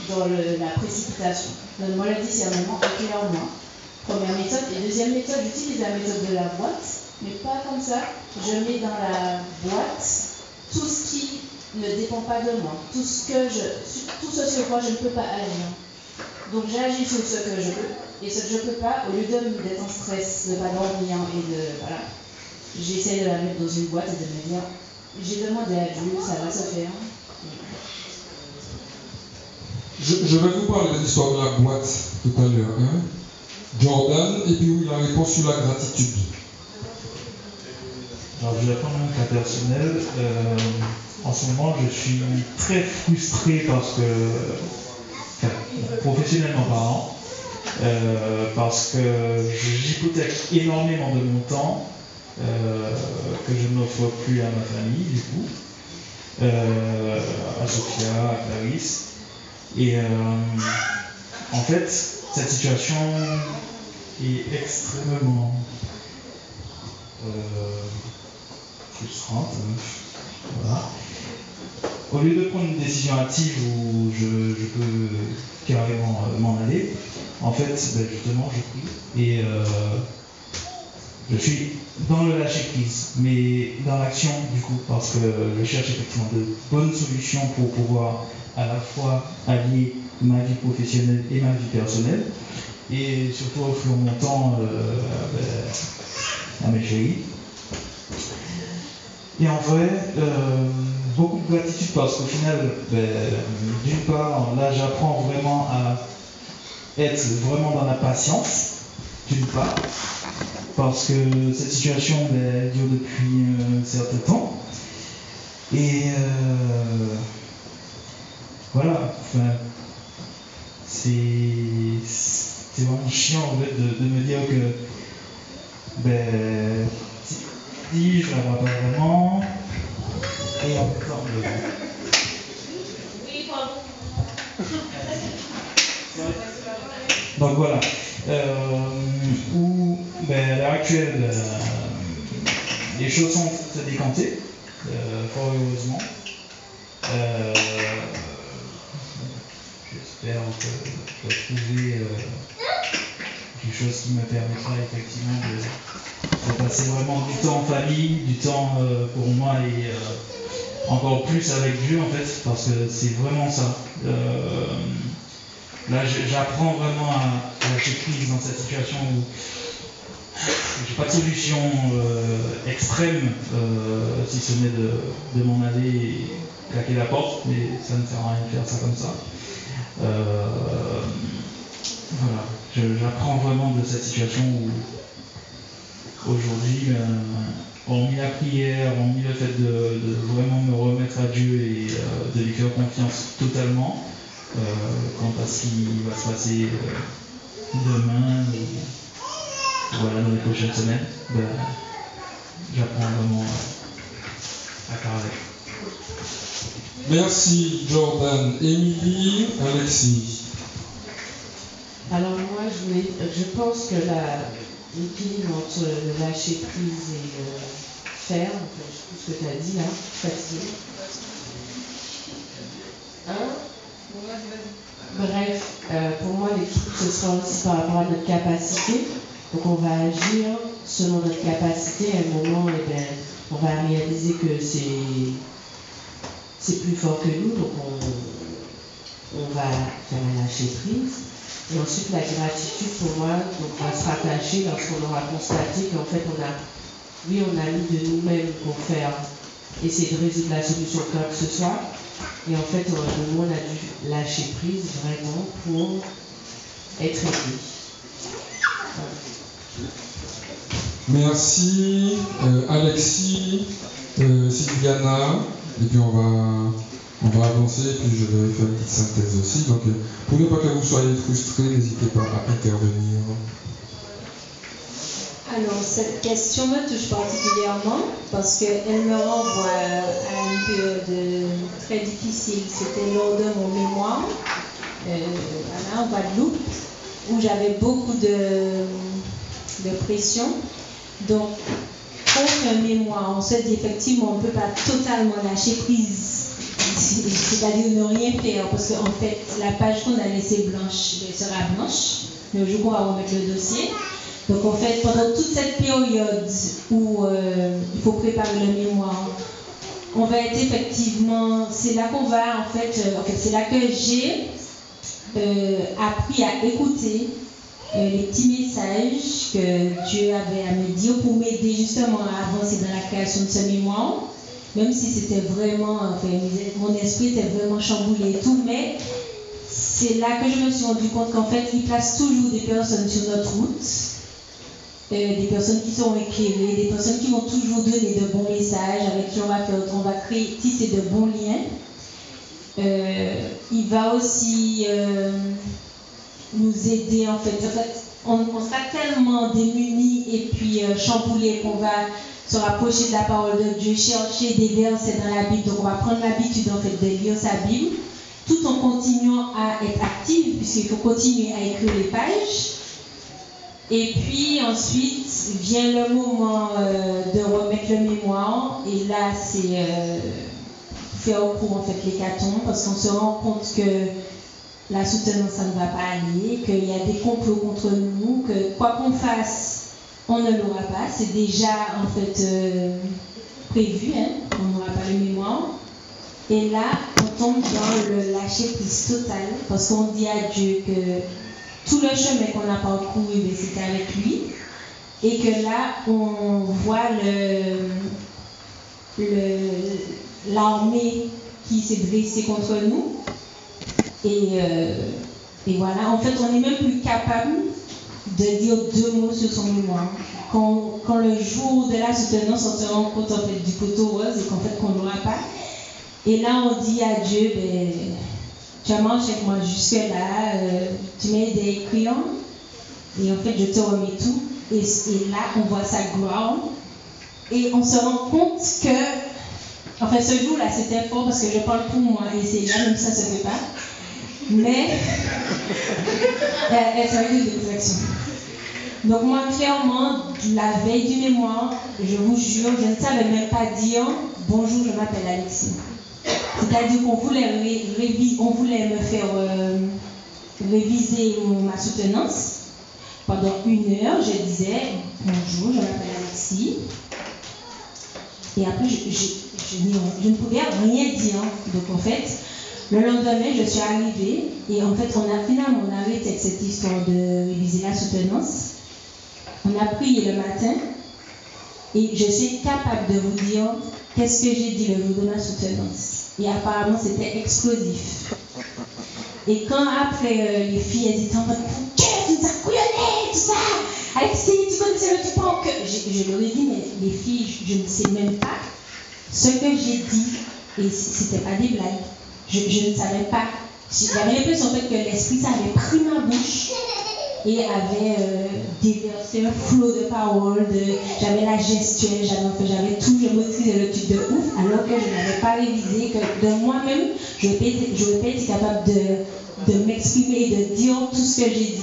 dans la précipitation? Donne-moi le discernement, éclaire-moi. Première méthode. Et deuxième méthode, j'utilise la méthode de la boîte, mais pas comme ça. Je mets dans la boîte tout ce qui ne dépend pas de moi, tout ce, que je, tout ce sur quoi je ne peux pas agir. Donc j'agis sur ce que je peux et ce que je ne peux pas, au lieu d'être en stress, de pas dormir et de. Voilà, j'essaie de la mettre dans une boîte et de me dire j'ai demandé à Dieu, ça va se faire. Je, je vais vous parler de l'histoire de la boîte tout à l'heure. Hein? Jordan, et puis oui, la réponse sur la gratitude. Alors, je vais prendre mon cas personnel. Euh, en ce moment, je suis très frustré parce que, professionnellement parlant, euh, parce que j'hypothèque énormément de mon temps euh, que je n'offre plus à ma famille, du coup, à Sophia, à Clarisse. Et en fait, cette situation est extrêmement frustrante. hein. Voilà. Au lieu de prendre une décision active où je, peux carrément euh, m'en aller, en fait, ben, justement, je prie. Et euh, je suis dans le lâcher prise, mais dans l'action du coup, parce que je cherche effectivement de bonnes solutions pour pouvoir à la fois allier ma vie professionnelle et ma vie personnelle, et surtout offrir mon temps à mes chéris. Et en vrai, euh, beaucoup de gratitude parce qu'au final, ben, d'une part, là j'apprends vraiment à être vraiment dans la patience, d'une part, parce que cette situation ben, dure depuis euh, un certain temps. Et euh, voilà, enfin, c'est vraiment chiant en fait de, de me dire que ben je la vois pas vraiment et en même temps Oui, pardon. Donc voilà. Euh, où, ben, à l'heure actuelle, euh, les choses sont se décanter, euh, fort heureusement. J'espère que je trouver quelque chose qui me permettra effectivement de, de passer vraiment du temps en famille, du temps euh, pour moi et euh, encore plus avec Dieu en fait, parce que c'est vraiment ça. Euh, Là, j'apprends vraiment à, lâcher dans cette situation où j'ai pas de solution extrême, si ce n'est de, de m'en aller et claquer la porte, mais ça ne sert à rien de faire ça comme ça. Voilà, j'apprends vraiment de cette situation où aujourd'hui, ben, hormis la prière, hormis le fait de, de vraiment me remettre à Dieu et euh, de lui faire confiance totalement, euh, quant à ce qui va se passer euh, demain ou voilà, dans les prochaines semaines, ben, j'apprends vraiment à, avec. Merci Jordan, Émilie, Alexis. Alors moi, je, voulais, je pense que la- l'équilibre entre le lâcher prise et faire, enfin, tout ce que tu as dit là, fatigué. Hein Bref, euh, pour moi, l'équilibre, ce sera aussi par rapport à notre capacité. Donc on va agir selon notre capacité. À un moment, eh ben, on va réaliser que c'est plus fort que nous, donc on, on va faire lâcher prise. Et ensuite, la gratitude, pour moi, donc, va se rattacher lorsqu'on aura constaté qu'en fait, on a, oui, on a mis de nous-mêmes pour faire, essayer de résoudre la solution que ce soit. Et en fait, on, nous, on a dû lâcher prise vraiment pour être aidé. Merci euh, Alexis, euh, Sylviana, et puis on va, on va avancer, puis je vais faire une petite synthèse aussi. Donc, euh, pour ne pas que vous soyez frustrés, n'hésitez pas à intervenir. Alors, cette question me touche particulièrement parce qu'elle me renvoie à une période très difficile. C'était lors de mon mémoire euh, en Guadeloupe où j'avais beaucoup de, pression. Donc, pour un mémoire, on se dit effectivement, on ne peut pas totalement lâcher prise. C'est- C'est-à-dire ne rien faire parce qu'en fait, la page qu'on a laissée blanche sera blanche le jour où on va remettre le dossier. Donc en fait, pendant toute cette période où euh, il faut préparer le mémoire, on va être effectivement, c'est là qu'on va en fait, euh, c'est là que j'ai euh, appris à écouter les petits messages que Dieu avait à me dire pour m'aider justement à avancer dans la création de ce mémoire, même si c'était vraiment, enfin, mon esprit était vraiment chamboulé et tout, mais c'est là que je me suis rendu compte qu'en fait, il place toujours des personnes sur notre route, euh, des personnes qui sont éclairées, des personnes qui vont toujours donner de bons messages, avec qui on va faire, on va créer, tisser de bons liens. Euh, il va aussi euh, nous aider en fait. En fait, on, on sera tellement démunis et puis chamboulés qu'on va se rapprocher de la parole de Dieu, chercher des versets dans la Bible. Donc on va prendre l'habitude de lire sa Bible, tout en continuant à être actif, puisqu'il faut continuer à écrire les pages. Et puis ensuite vient le moment euh, de remettre le mémoire. Et là, c'est euh, faire au cours en fait l'hécatombe parce qu'on se rend compte que la soutenance, ça ne va pas aller, qu'il y a des complots contre nous, que quoi qu'on fasse, on ne l'aura pas. C'est déjà en fait euh, prévu, hein, on n'aura pas le mémoire. Et là, on tombe dans le lâcher prise total parce qu'on dit à Dieu que tout le chemin qu'on a parcouru, ben, c'était avec lui. Et que là, on voit l'armée qui s'est dressée contre nous. Et, euh, et voilà, en fait, on n'est même plus capable de dire deux mots sur son mémoire. Quand, quand le jour de la soutenance, on se rend compte en fait, du poteau rose et qu'en fait, qu'on ne l'aura pas. Et là, on dit à Dieu, ben, tu as marché avec moi jusque-là, euh, tu aidé à écrire, Et en fait, je te remets tout. Et, et là, on voit sa gloire. Et on se rend compte que, enfin, ce jour-là, c'était fort parce que je parle pour moi et c'est là, même ça ne se fait pas. Mais, elle eu des réflexions. Donc moi, clairement, la veille du mémoire, je vous jure, je ne savais même pas dire bonjour, je m'appelle Alexis. C'est-à-dire qu'on voulait, on voulait me faire euh, réviser ma soutenance. Pendant une heure, je disais bonjour, je m'appelle Alexis. Et après, je, je, ne pouvais rien dire. Donc en fait, le lendemain, je suis arrivée et en fait, on a finalement arrêté avec cette histoire de réviser la soutenance. On a prié le matin et je suis capable de vous dire qu'est-ce que j'ai dit le jour de ma soutenance. Et apparemment, c'était explosif. Et quand après, euh, les filles, elles étaient en mode tu nous as couillonné, tout ça? Alexis, tu connaissais le pas que. Je, je leur ai dit, mais les filles, je, ne sais même pas ce que j'ai dit. Et c'était pas des blagues. Je, ne savais pas. J'avais l'impression en fait, que l'esprit, avait pris ma bouche et avait euh, déversé un flot de paroles, j'avais la gestuelle, j'avais, tout, je maîtrisais le truc de ouf, alors que je n'avais pas révisé, que de moi-même, je n'aurais pas été capable de, de m'exprimer et de dire tout ce que j'ai dit.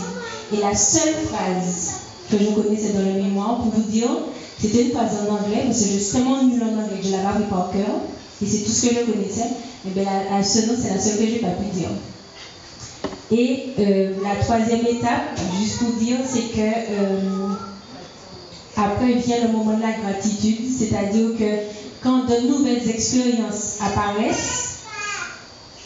Et la seule phrase que je connaissais dans le mémoire, pour vous dire, c'était une phrase en anglais, parce que je suis tellement nulle en anglais que je l'avais appris par cœur, et c'est tout ce que je connaissais. Et bien, à ce nom, c'est la seule que je n'ai pas pu dire. Et euh, la troisième étape, juste pour dire, c'est que euh, après vient le moment de la gratitude, c'est-à-dire que quand de nouvelles expériences apparaissent,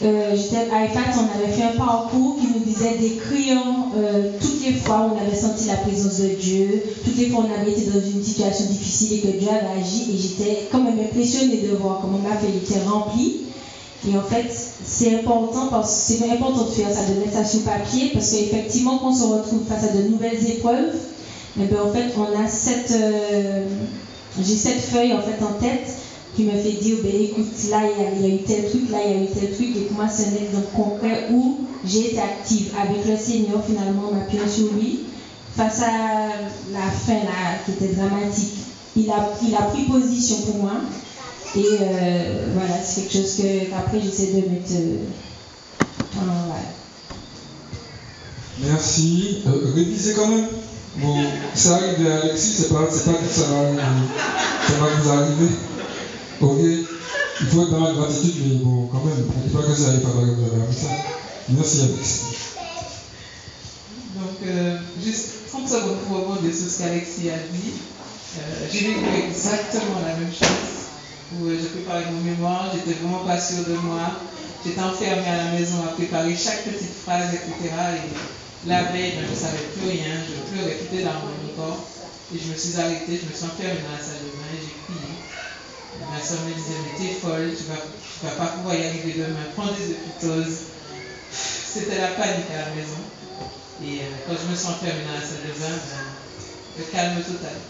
euh, j'étais à IFAT, on avait fait un parcours qui nous disait d'écrire euh, toutes les fois où on avait senti la présence de Dieu, toutes les fois où on avait été dans une situation difficile et que Dieu avait agi, et j'étais quand même impressionnée de voir comment ma feuille était remplie. Et en fait, c'est important parce c'est important de faire ça, de mettre ça sur papier, parce qu'effectivement, quand on se retrouve face à de nouvelles épreuves, et eh bien, en fait, on a cette, euh, j'ai cette feuille en fait en tête qui me fait dire, ben écoute, là il y, a, eu tel truc, là il y a eu tel truc, et pour moi c'est un exemple concret où j'ai été active avec le Seigneur finalement, en appuyant sur lui, face à la fin là, qui était dramatique. Il a, pris position pour moi, et euh, voilà, c'est quelque chose que, qu'après j'essaie de mettre euh, en Merci. Euh, quand même. Bon, ça arrive à Alexis, c'est pas, pas que ça va, ça va vous arriver. Ok Il faut être dans la gratitude, mais bon, quand même, ne dit pas que dans la ça. Merci Alexis. Donc, euh, juste 30 secondes pour rebondir sur ce qu'Alexis a dit. Euh, j'ai vécu exactement la même chose où je préparais mon mémoire, j'étais vraiment pas sûre de moi. J'étais enfermée à la maison à préparer chaque petite phrase, etc. Et la veille, ben, je ne savais plus rien, je pleurais tout dans mon corps. Et je me suis arrêtée, je me suis enfermée dans la salle de bain j'ai crié. Ma soeur me disait, mais t'es folle, tu vas, vas pas pouvoir y arriver demain, prends des épitoses. C'était la panique à la maison. Et euh, quand je me suis enfermée dans la salle de bain, ben, le calme total.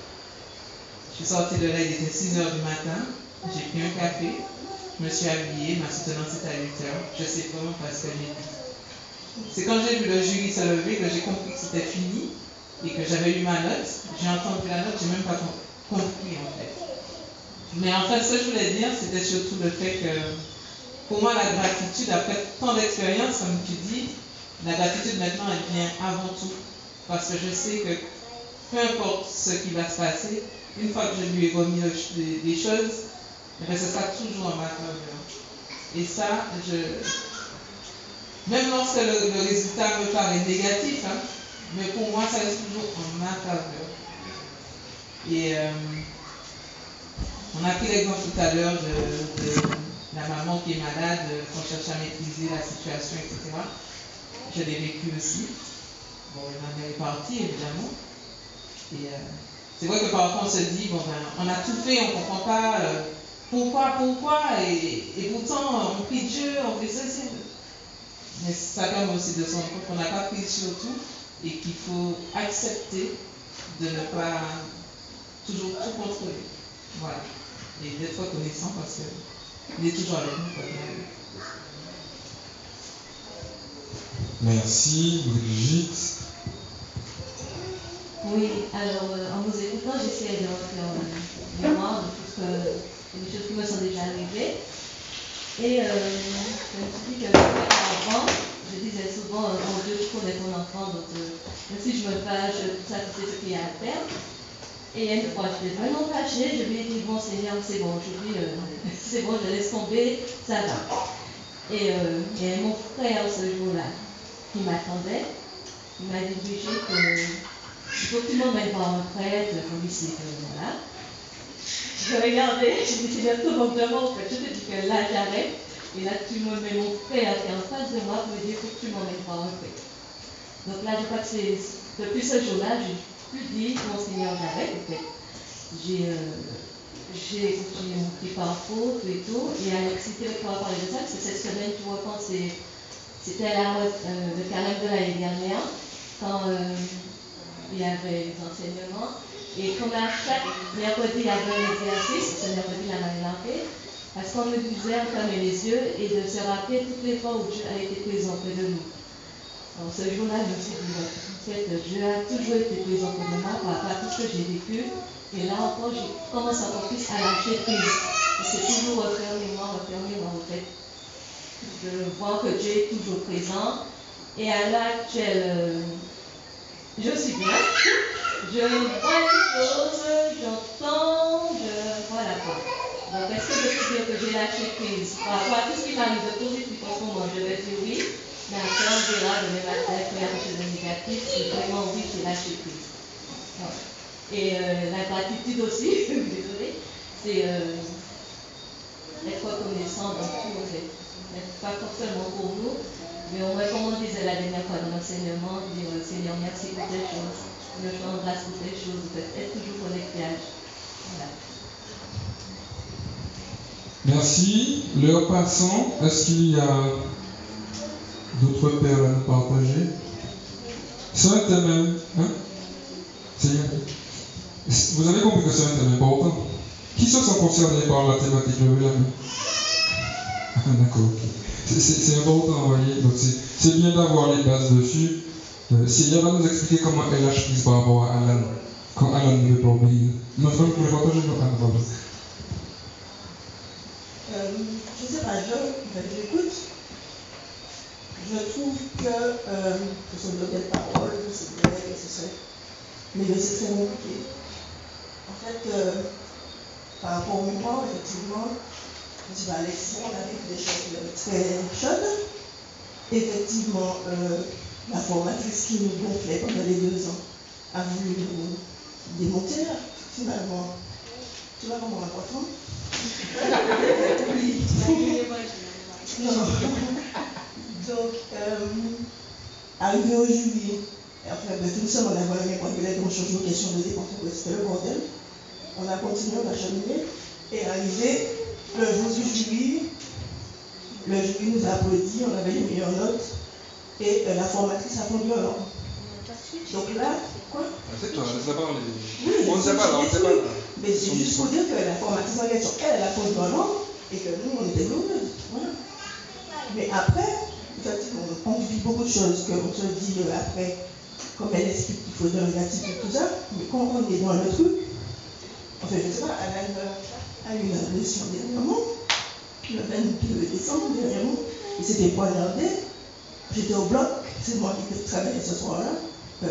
Je suis sortie de là, il était 6 h du matin. J'ai pris un café, je me suis habillée, ma soutenance était à 8 heures. Je sais vraiment pas ce que j'ai dit. C'est quand j'ai vu le jury se lever que j'ai compris que c'était fini et que j'avais eu ma note. J'ai entendu la note, j'ai même pas compris en fait. Mais en fait, ce que je voulais dire, c'était surtout le fait que pour moi, la gratitude, après tant d'expérience, comme tu dis, la gratitude maintenant, elle vient avant tout. Parce que je sais que peu importe ce qui va se passer, une fois que je lui ai remis des choses, ce sera toujours en ma faveur. Et ça, je, même lorsque le, résultat me paraît négatif, hein, mais pour moi, ça reste toujours en ma faveur. Et euh, on a pris l'exemple tout à l'heure de, la maman qui est malade, qu'on cherche à maîtriser la situation, etc. Je l'ai vécu aussi. Bon, ma mère est partie, évidemment. Et euh, c'est vrai que parfois on se dit, bon ben, on a tout fait, on ne comprend pas. Euh, pourquoi, pourquoi et, pourtant, on prie Dieu, on fait ceci. Mais ça permet aussi de se rendre compte qu'on n'a pas pris sur tout et qu'il faut accepter de ne pas toujours tout contrôler. Voilà. Et d'être reconnaissant parce qu'il est toujours avec nous. Merci Brigitte. Oui, alors euh, en vous écoutant, j'essaie de refaire euh, mémoire de tout ce que, des choses qui me sont déjà arrivées. Et euh, je me suis dit que avant, je disais souvent, euh, mon Dieu, tu connais ton enfant, donc euh, même si je me fâche, tout ça, sais ce qu'il y a à faire. Et une fois, j'étais vraiment fâchée, je lui ai dit, bon Seigneur, c'est bon, aujourd'hui, euh, [LAUGHS] c'est bon, je laisse tomber, ça va. Et euh, mon frère ce jour-là qui m'attendait. Il m'a dit, Brigitte, il faut que tu m'emmènes voir un prêtre, pour lui, c'est voilà. Je regardais, dit, c'est bientôt mon demande, en fait. Je te dis que là, j'arrête. Et là, tu me mets mon frère qui est en face de moi pour me dire, faut que tu m'emmènes voir un prêtre. Donc là, je crois que c'est, depuis ce jour-là, j'ai plus dit, mon Seigneur, j'arrête, en fait. J'ai, euh, j'ai, j'ai pris par faute et tout. Et Alexis qui va parler de ça, parce que cette semaine, tu vois, quand c'était la, euh, le carême de l'année dernière, quand euh, il y avait les enseignements. Et comme à chaque mercredi, il y avait un exercice, ce mercredi, la m'avait marqué, parce qu'on nous disait de fermer les yeux et de se rappeler toutes les fois où Dieu a été présent près de nous. Alors ce jour-là, je me suis dit, fait, Dieu a toujours été présent de moi par rapport à tout ce que j'ai vécu. Et là encore, je commence encore plus à lâcher prise. C'est toujours refaire mémoire, refaire mémoire, en fait. De voir que Dieu est toujours présent. Et à l'heure actuelle, euh, je suis bien. Je vois les choses, j'entends, je. Voilà quoi. Donc, est-ce que je peux dire que j'ai lâché prise? Par rapport à tout ce qui m'arrive de positif en ce je vais dire oui. Mais après, on verra demain matin qu'il y a quelque chose de négatif. C'est vraiment oui, j'ai lâché prise. Et euh, la gratitude aussi, [LAUGHS] désolée, c'est euh, être reconnaissant dans tout, en. Pas forcément pour nous, mais au moins, comme on disait la dernière fois dans l'enseignement, dire euh, Seigneur, merci pour telle chose, je te rends grâce pour telle chose, être toujours connecté à. Voilà. Merci. L'heure passant, est-ce qu'il y a d'autres perles à nous partager C'est un thème, hein Seigneur Vous avez compris que c'est un thème important. Qui se sont concernés par la thématique Levez la main. D'accord. C'est- important, vous voyez. Donc c'est bien d'avoir les bases dessus. Euh, va nous expliquer comment elle lâche prise par rapport à Alan. Quand Alan ne veut pas obéir. Non, que vous voulez partager, non Ah, pardon. Euh, je sais pas, je, j'écoute. Je trouve que euh, ce sont de belles paroles, c'est vrai que ce serait. Mais c'est très compliqué. En fait, euh, par rapport au moment, effectivement, je dis, bah, Alexis, on a vécu des choses très chaudes. Effectivement, euh, la formatrice qui nous gonflait pendant les deux ans a voulu nous démonter, finalement. Tu vois comment on va comprendre oui. Non. Donc, euh, arrivé au juillet, et enfin, ben, tout ça, on a vraiment bien calculé qu'on change nos questions de dépenses, c'était le bordel. On a continué, on a cheminé, et arrivé le jour du jury, le jury nous a applaudi, on avait les meilleures notes, et euh, la formatrice a pondu un ordre. Donc là, quoi? C'est toi, je ne sais pas. oui, On ne sait pas là, on ne sait pas là. Mais c'est juste pour dire que la formatrice en question, elle, elle a fondu dans l'ordre et que nous, on était. Voilà. Mais après, on vit beaucoup de choses qu'on se dit euh, après, comme elle explique qu'il faut de la gratitude, tout ça. Mais quand on est dans le truc, en fait, je ne sais pas, elle a eu une leçon dernièrement, le 22 décembre dernièrement, et c'était poignardé. J'étais au bloc, c'est moi qui travaillais ce soir-là. Euh,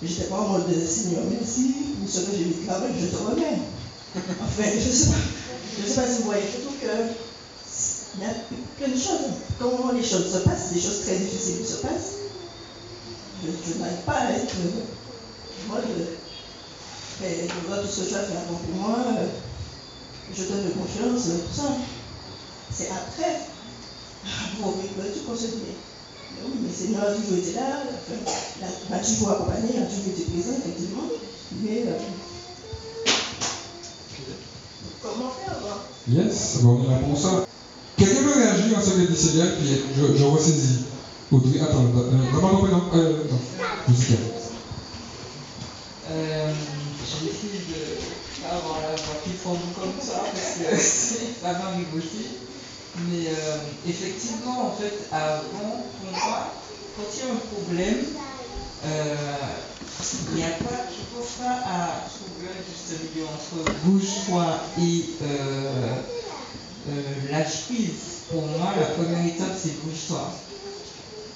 J'étais pas en mode Seigneur, merci pour ce que j'ai de travail, je te remets. Enfin, je ne sais pas, je sais pas si vous voyez, je trouve que il y a plein de choses. Comment les choses se passent, des choses très difficiles se passent. Je, je n'arrive pas à être. Moi, je, mais je vois tout ce que tu as fait avant pour moi, euh, je donne de confiance, tout ça. C'est après, pour tu qu'on se dit, mais mais oui, mais Seigneur a toujours été là, enfin, m'a toujours accompagné, a toujours été présent, effectivement. Mais euh, comment faire quoi Yes, bon, on est là pour ça. Que dit Célia, puis je, je ressaisis. Audrey, attends, euh, comment on prénom euh, musical. Euh, J'essaie de pas avoir la voix qui tombe comme ça parce que [LAUGHS] ça m'arrive aussi. Mais euh, effectivement, en fait, avant, pour moi, quand il y a un problème, euh, il n'y a pas, je pense pas à trouver un juste milieu entre bouge-toi et euh, euh, lâche prise. Pour moi, la première étape, c'est bouge-toi.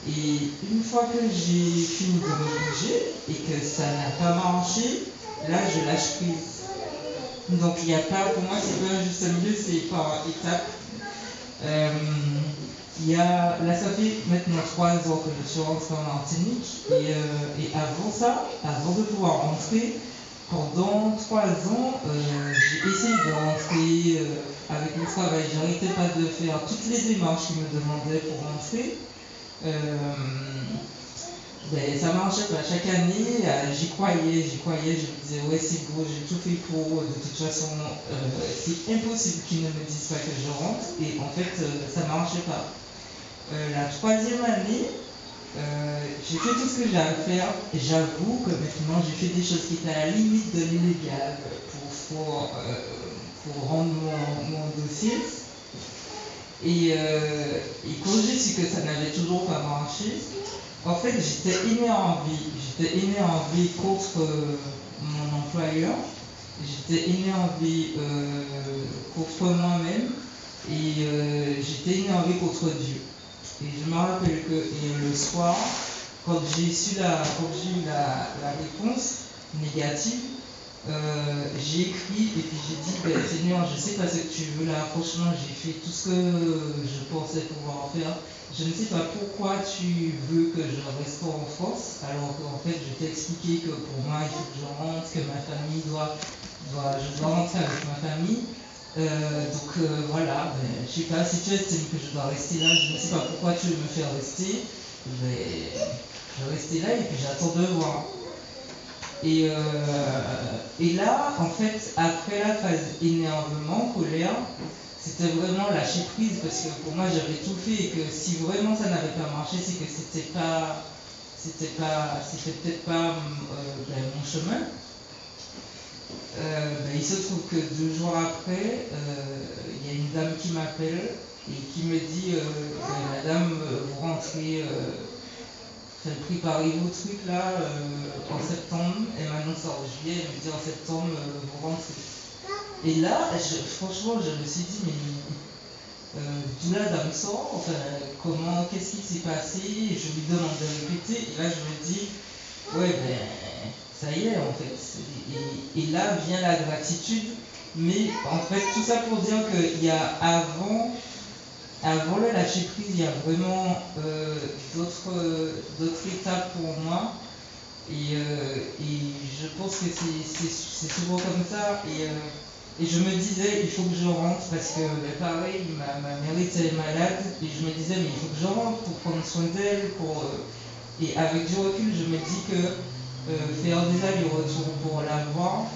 Et une fois que j'ai fini de me bouger et que ça n'a pas marché, là, je lâche prise. Donc, il n'y a pas, pour moi, c'est pas un juste milieu, c'est par étape. Euh, y a, là, ça fait maintenant trois ans que je suis rentrée en Martinique et, euh, et avant ça, avant de pouvoir rentrer, pendant trois ans, euh, j'ai essayé de rentrer euh, avec le travail. J'arrêtais pas de faire toutes les démarches qu'ils me demandaient pour rentrer. Euh, ben, ça marchait pas. Chaque année, j'y croyais, j'y croyais, je me disais, ouais, c'est beau, j'ai tout fait pour. De toute façon, c'est impossible qu'ils ne me disent pas que je rentre. Et en fait, ça marchait pas. La troisième année, euh, j'ai fait tout ce que j'ai à faire et j'avoue que maintenant j'ai fait des choses qui étaient à la limite de l'illégal pour, euh, pour rendre mon, mon dossier. Et, euh, et quand j'ai su que ça n'avait toujours pas marché, en fait j'étais énervée. J'étais énervée contre mon employeur, j'étais énervée contre moi-même et j'étais énervée contre Dieu. Et je me rappelle que le soir, quand j'ai eu la, la réponse négative, euh, j'ai écrit et puis j'ai dit ben, Seigneur, je sais pas ce que tu veux là, franchement j'ai fait tout ce que je pensais pouvoir faire. Je ne sais pas pourquoi tu veux que je reste en France, alors qu'en fait je t'ai expliqué que pour moi il faut que je rentre, que ma famille doit, rentrer avec ma famille. Euh, donc euh, voilà, ben, je sais pas si tu estimes que je dois rester là, je ne sais pas pourquoi tu veux me faire rester, mais je vais rester là et puis j'attends de voir. Et, euh, et là, en fait, après la phase énervement, colère, c'était vraiment lâcher prise parce que pour moi j'avais tout fait et que si vraiment ça n'avait pas marché, c'est que c'était pas, c'était pas, c'était peut-être pas ben, mon chemin. Euh, ben, il se trouve que deux jours après, euh, il y a une dame qui m'appelle et qui me dit ben, Madame, euh, vous rentrez, préparez vos trucs là en septembre. Elle m'annonce en juillet, elle me dit en septembre, vous rentrez. Et là, franchement, je me suis dit Mais d'où la dame sort? Enfin, comment, qu'est-ce qui s'est passé? Je lui demande de répéter et là, je me dis Ouais, ben, ça y est, en fait. Et, là vient la gratitude. Mais en fait, tout ça pour dire qu'il y a avant, avant le lâcher prise, il y a vraiment euh, d'autres, étapes pour moi. Et, euh, je pense que c'est, souvent comme ça. Et, euh, et je me disais, il faut que je rentre parce que, ben, pareil, ma, ma mère était malade. Et je me disais, mais il faut que je rentre pour prendre soin d'elle. Pour, et avec du recul, je me dis que faire des allers-retours pour la voir,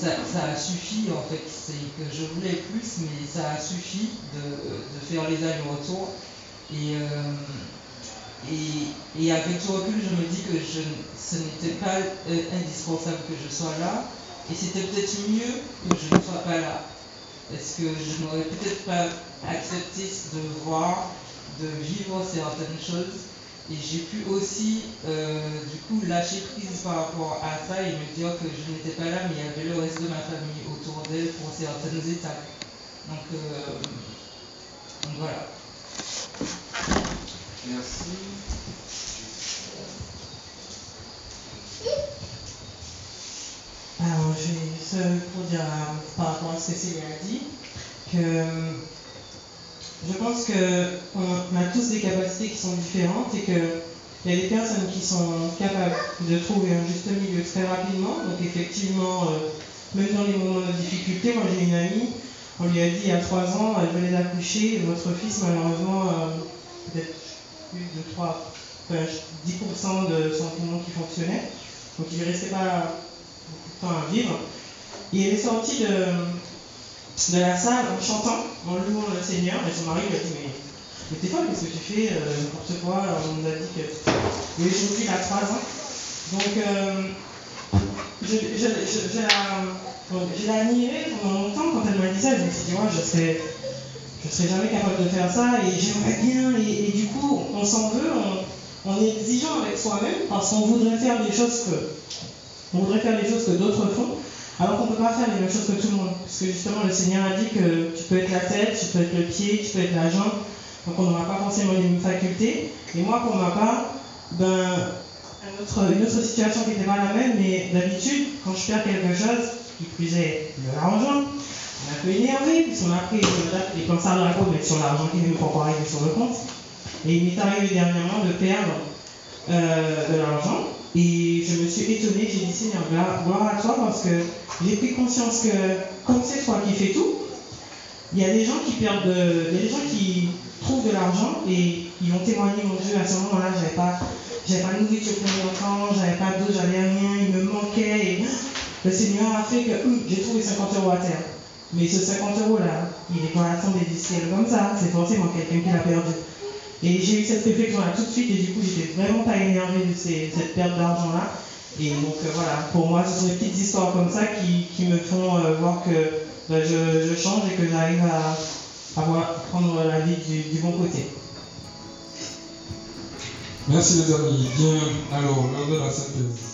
ça, a suffi en fait. C'est que je voulais plus, mais ça a suffi de, faire les allers-retours. Et, euh, et, avec du recul, je me dis que ce n'était pas euh, indispensable que je sois là. Et c'était peut-être mieux que je ne sois pas là. Parce que je n'aurais peut-être pas accepté de voir, de vivre certaines choses. Et j'ai pu aussi, euh, du coup, lâcher prise par rapport à ça et me dire que je n'étais pas là, mais il y avait le reste de ma famille autour d'elle pour certaines étapes. Donc, euh, donc voilà. Merci. Alors, je vais juste pour dire par rapport à ce que Céline a dit, que je pense qu'on a tous des capacités qui sont différentes et qu'il y a des personnes qui sont capables de trouver un juste milieu très rapidement. Donc, effectivement, euh, même dans les moments de difficulté, moi j'ai une amie, on lui a dit il y a trois ans, elle venait d'accoucher, votre fils, malheureusement, euh, peut-être plus de 3, enfin, 10% de son poumon qui fonctionnait. Donc, il ne restait pas beaucoup de temps à vivre. Et elle est sortie de, de la salle en chantant, en louant le Seigneur. Et son mari lui a dit Mais, t'es folle, qu'est-ce que tu fais euh, N'importe quoi. Alors, on nous a dit que. Et aujourd'hui, il a 3 ans. Donc, euh, je, je, je, je je admirée pendant longtemps quand elle m'a dit ça. Je me suis dit Ouais, je serais. Je serais jamais capable de faire ça et j'aimerais bien. Et, du coup, on s'en veut, on, on est exigeant avec soi-même parce qu'on voudrait faire des choses que On voudrait faire les choses que d'autres font, alors qu'on ne peut pas faire les mêmes choses que tout le monde. Parce que justement, le Seigneur a dit que tu peux être la tête, tu peux être le pied, tu peux être la jambe. Donc on n'aura pas forcément les mêmes facultés. Et moi, pour ma part, ben, une autre, situation qui n'était pas la même, mais d'habitude, quand je perds quelque chose, qui plus est de l'argent, on est un peu énervé, puisqu'on a pris les pensées de la côte, mais sur l'argent qui peut pas arriver sur le compte. Et il m'est arrivé dernièrement de perdre euh, de l'argent. Et je me suis étonnée, j'ai dit Seigneur, gloire à toi, parce que j'ai pris conscience que, comme c'est toi qui fais tout, il y a des gens qui perdent, de, il y a des gens qui trouvent de l'argent et ils vont témoigner, mon Dieu, à ce moment-là, j'avais pas, j'avais pas nourriture pour mes enfants, j'avais pas d'eau, j'avais rien, il me manquait. Et [GASPS] le Seigneur a fait que hum, j'ai trouvé 50 euros à terre. Mais ce 50 euros-là, il est pas à tomber du ciel comme ça, c'est forcément quelqu'un qui l'a perdu. Et j'ai eu cette réflexion-là tout de suite, et du coup, j'étais vraiment pas énervée de cette perte d'argent-là. Et donc, euh, voilà, pour moi, ce sont des petites histoires comme ça qui, qui me font euh, voir que ben, je, change et que j'arrive à, à, prendre la vie du, bon côté. Merci les amis. Bien, alors, l'heure de la synthèse.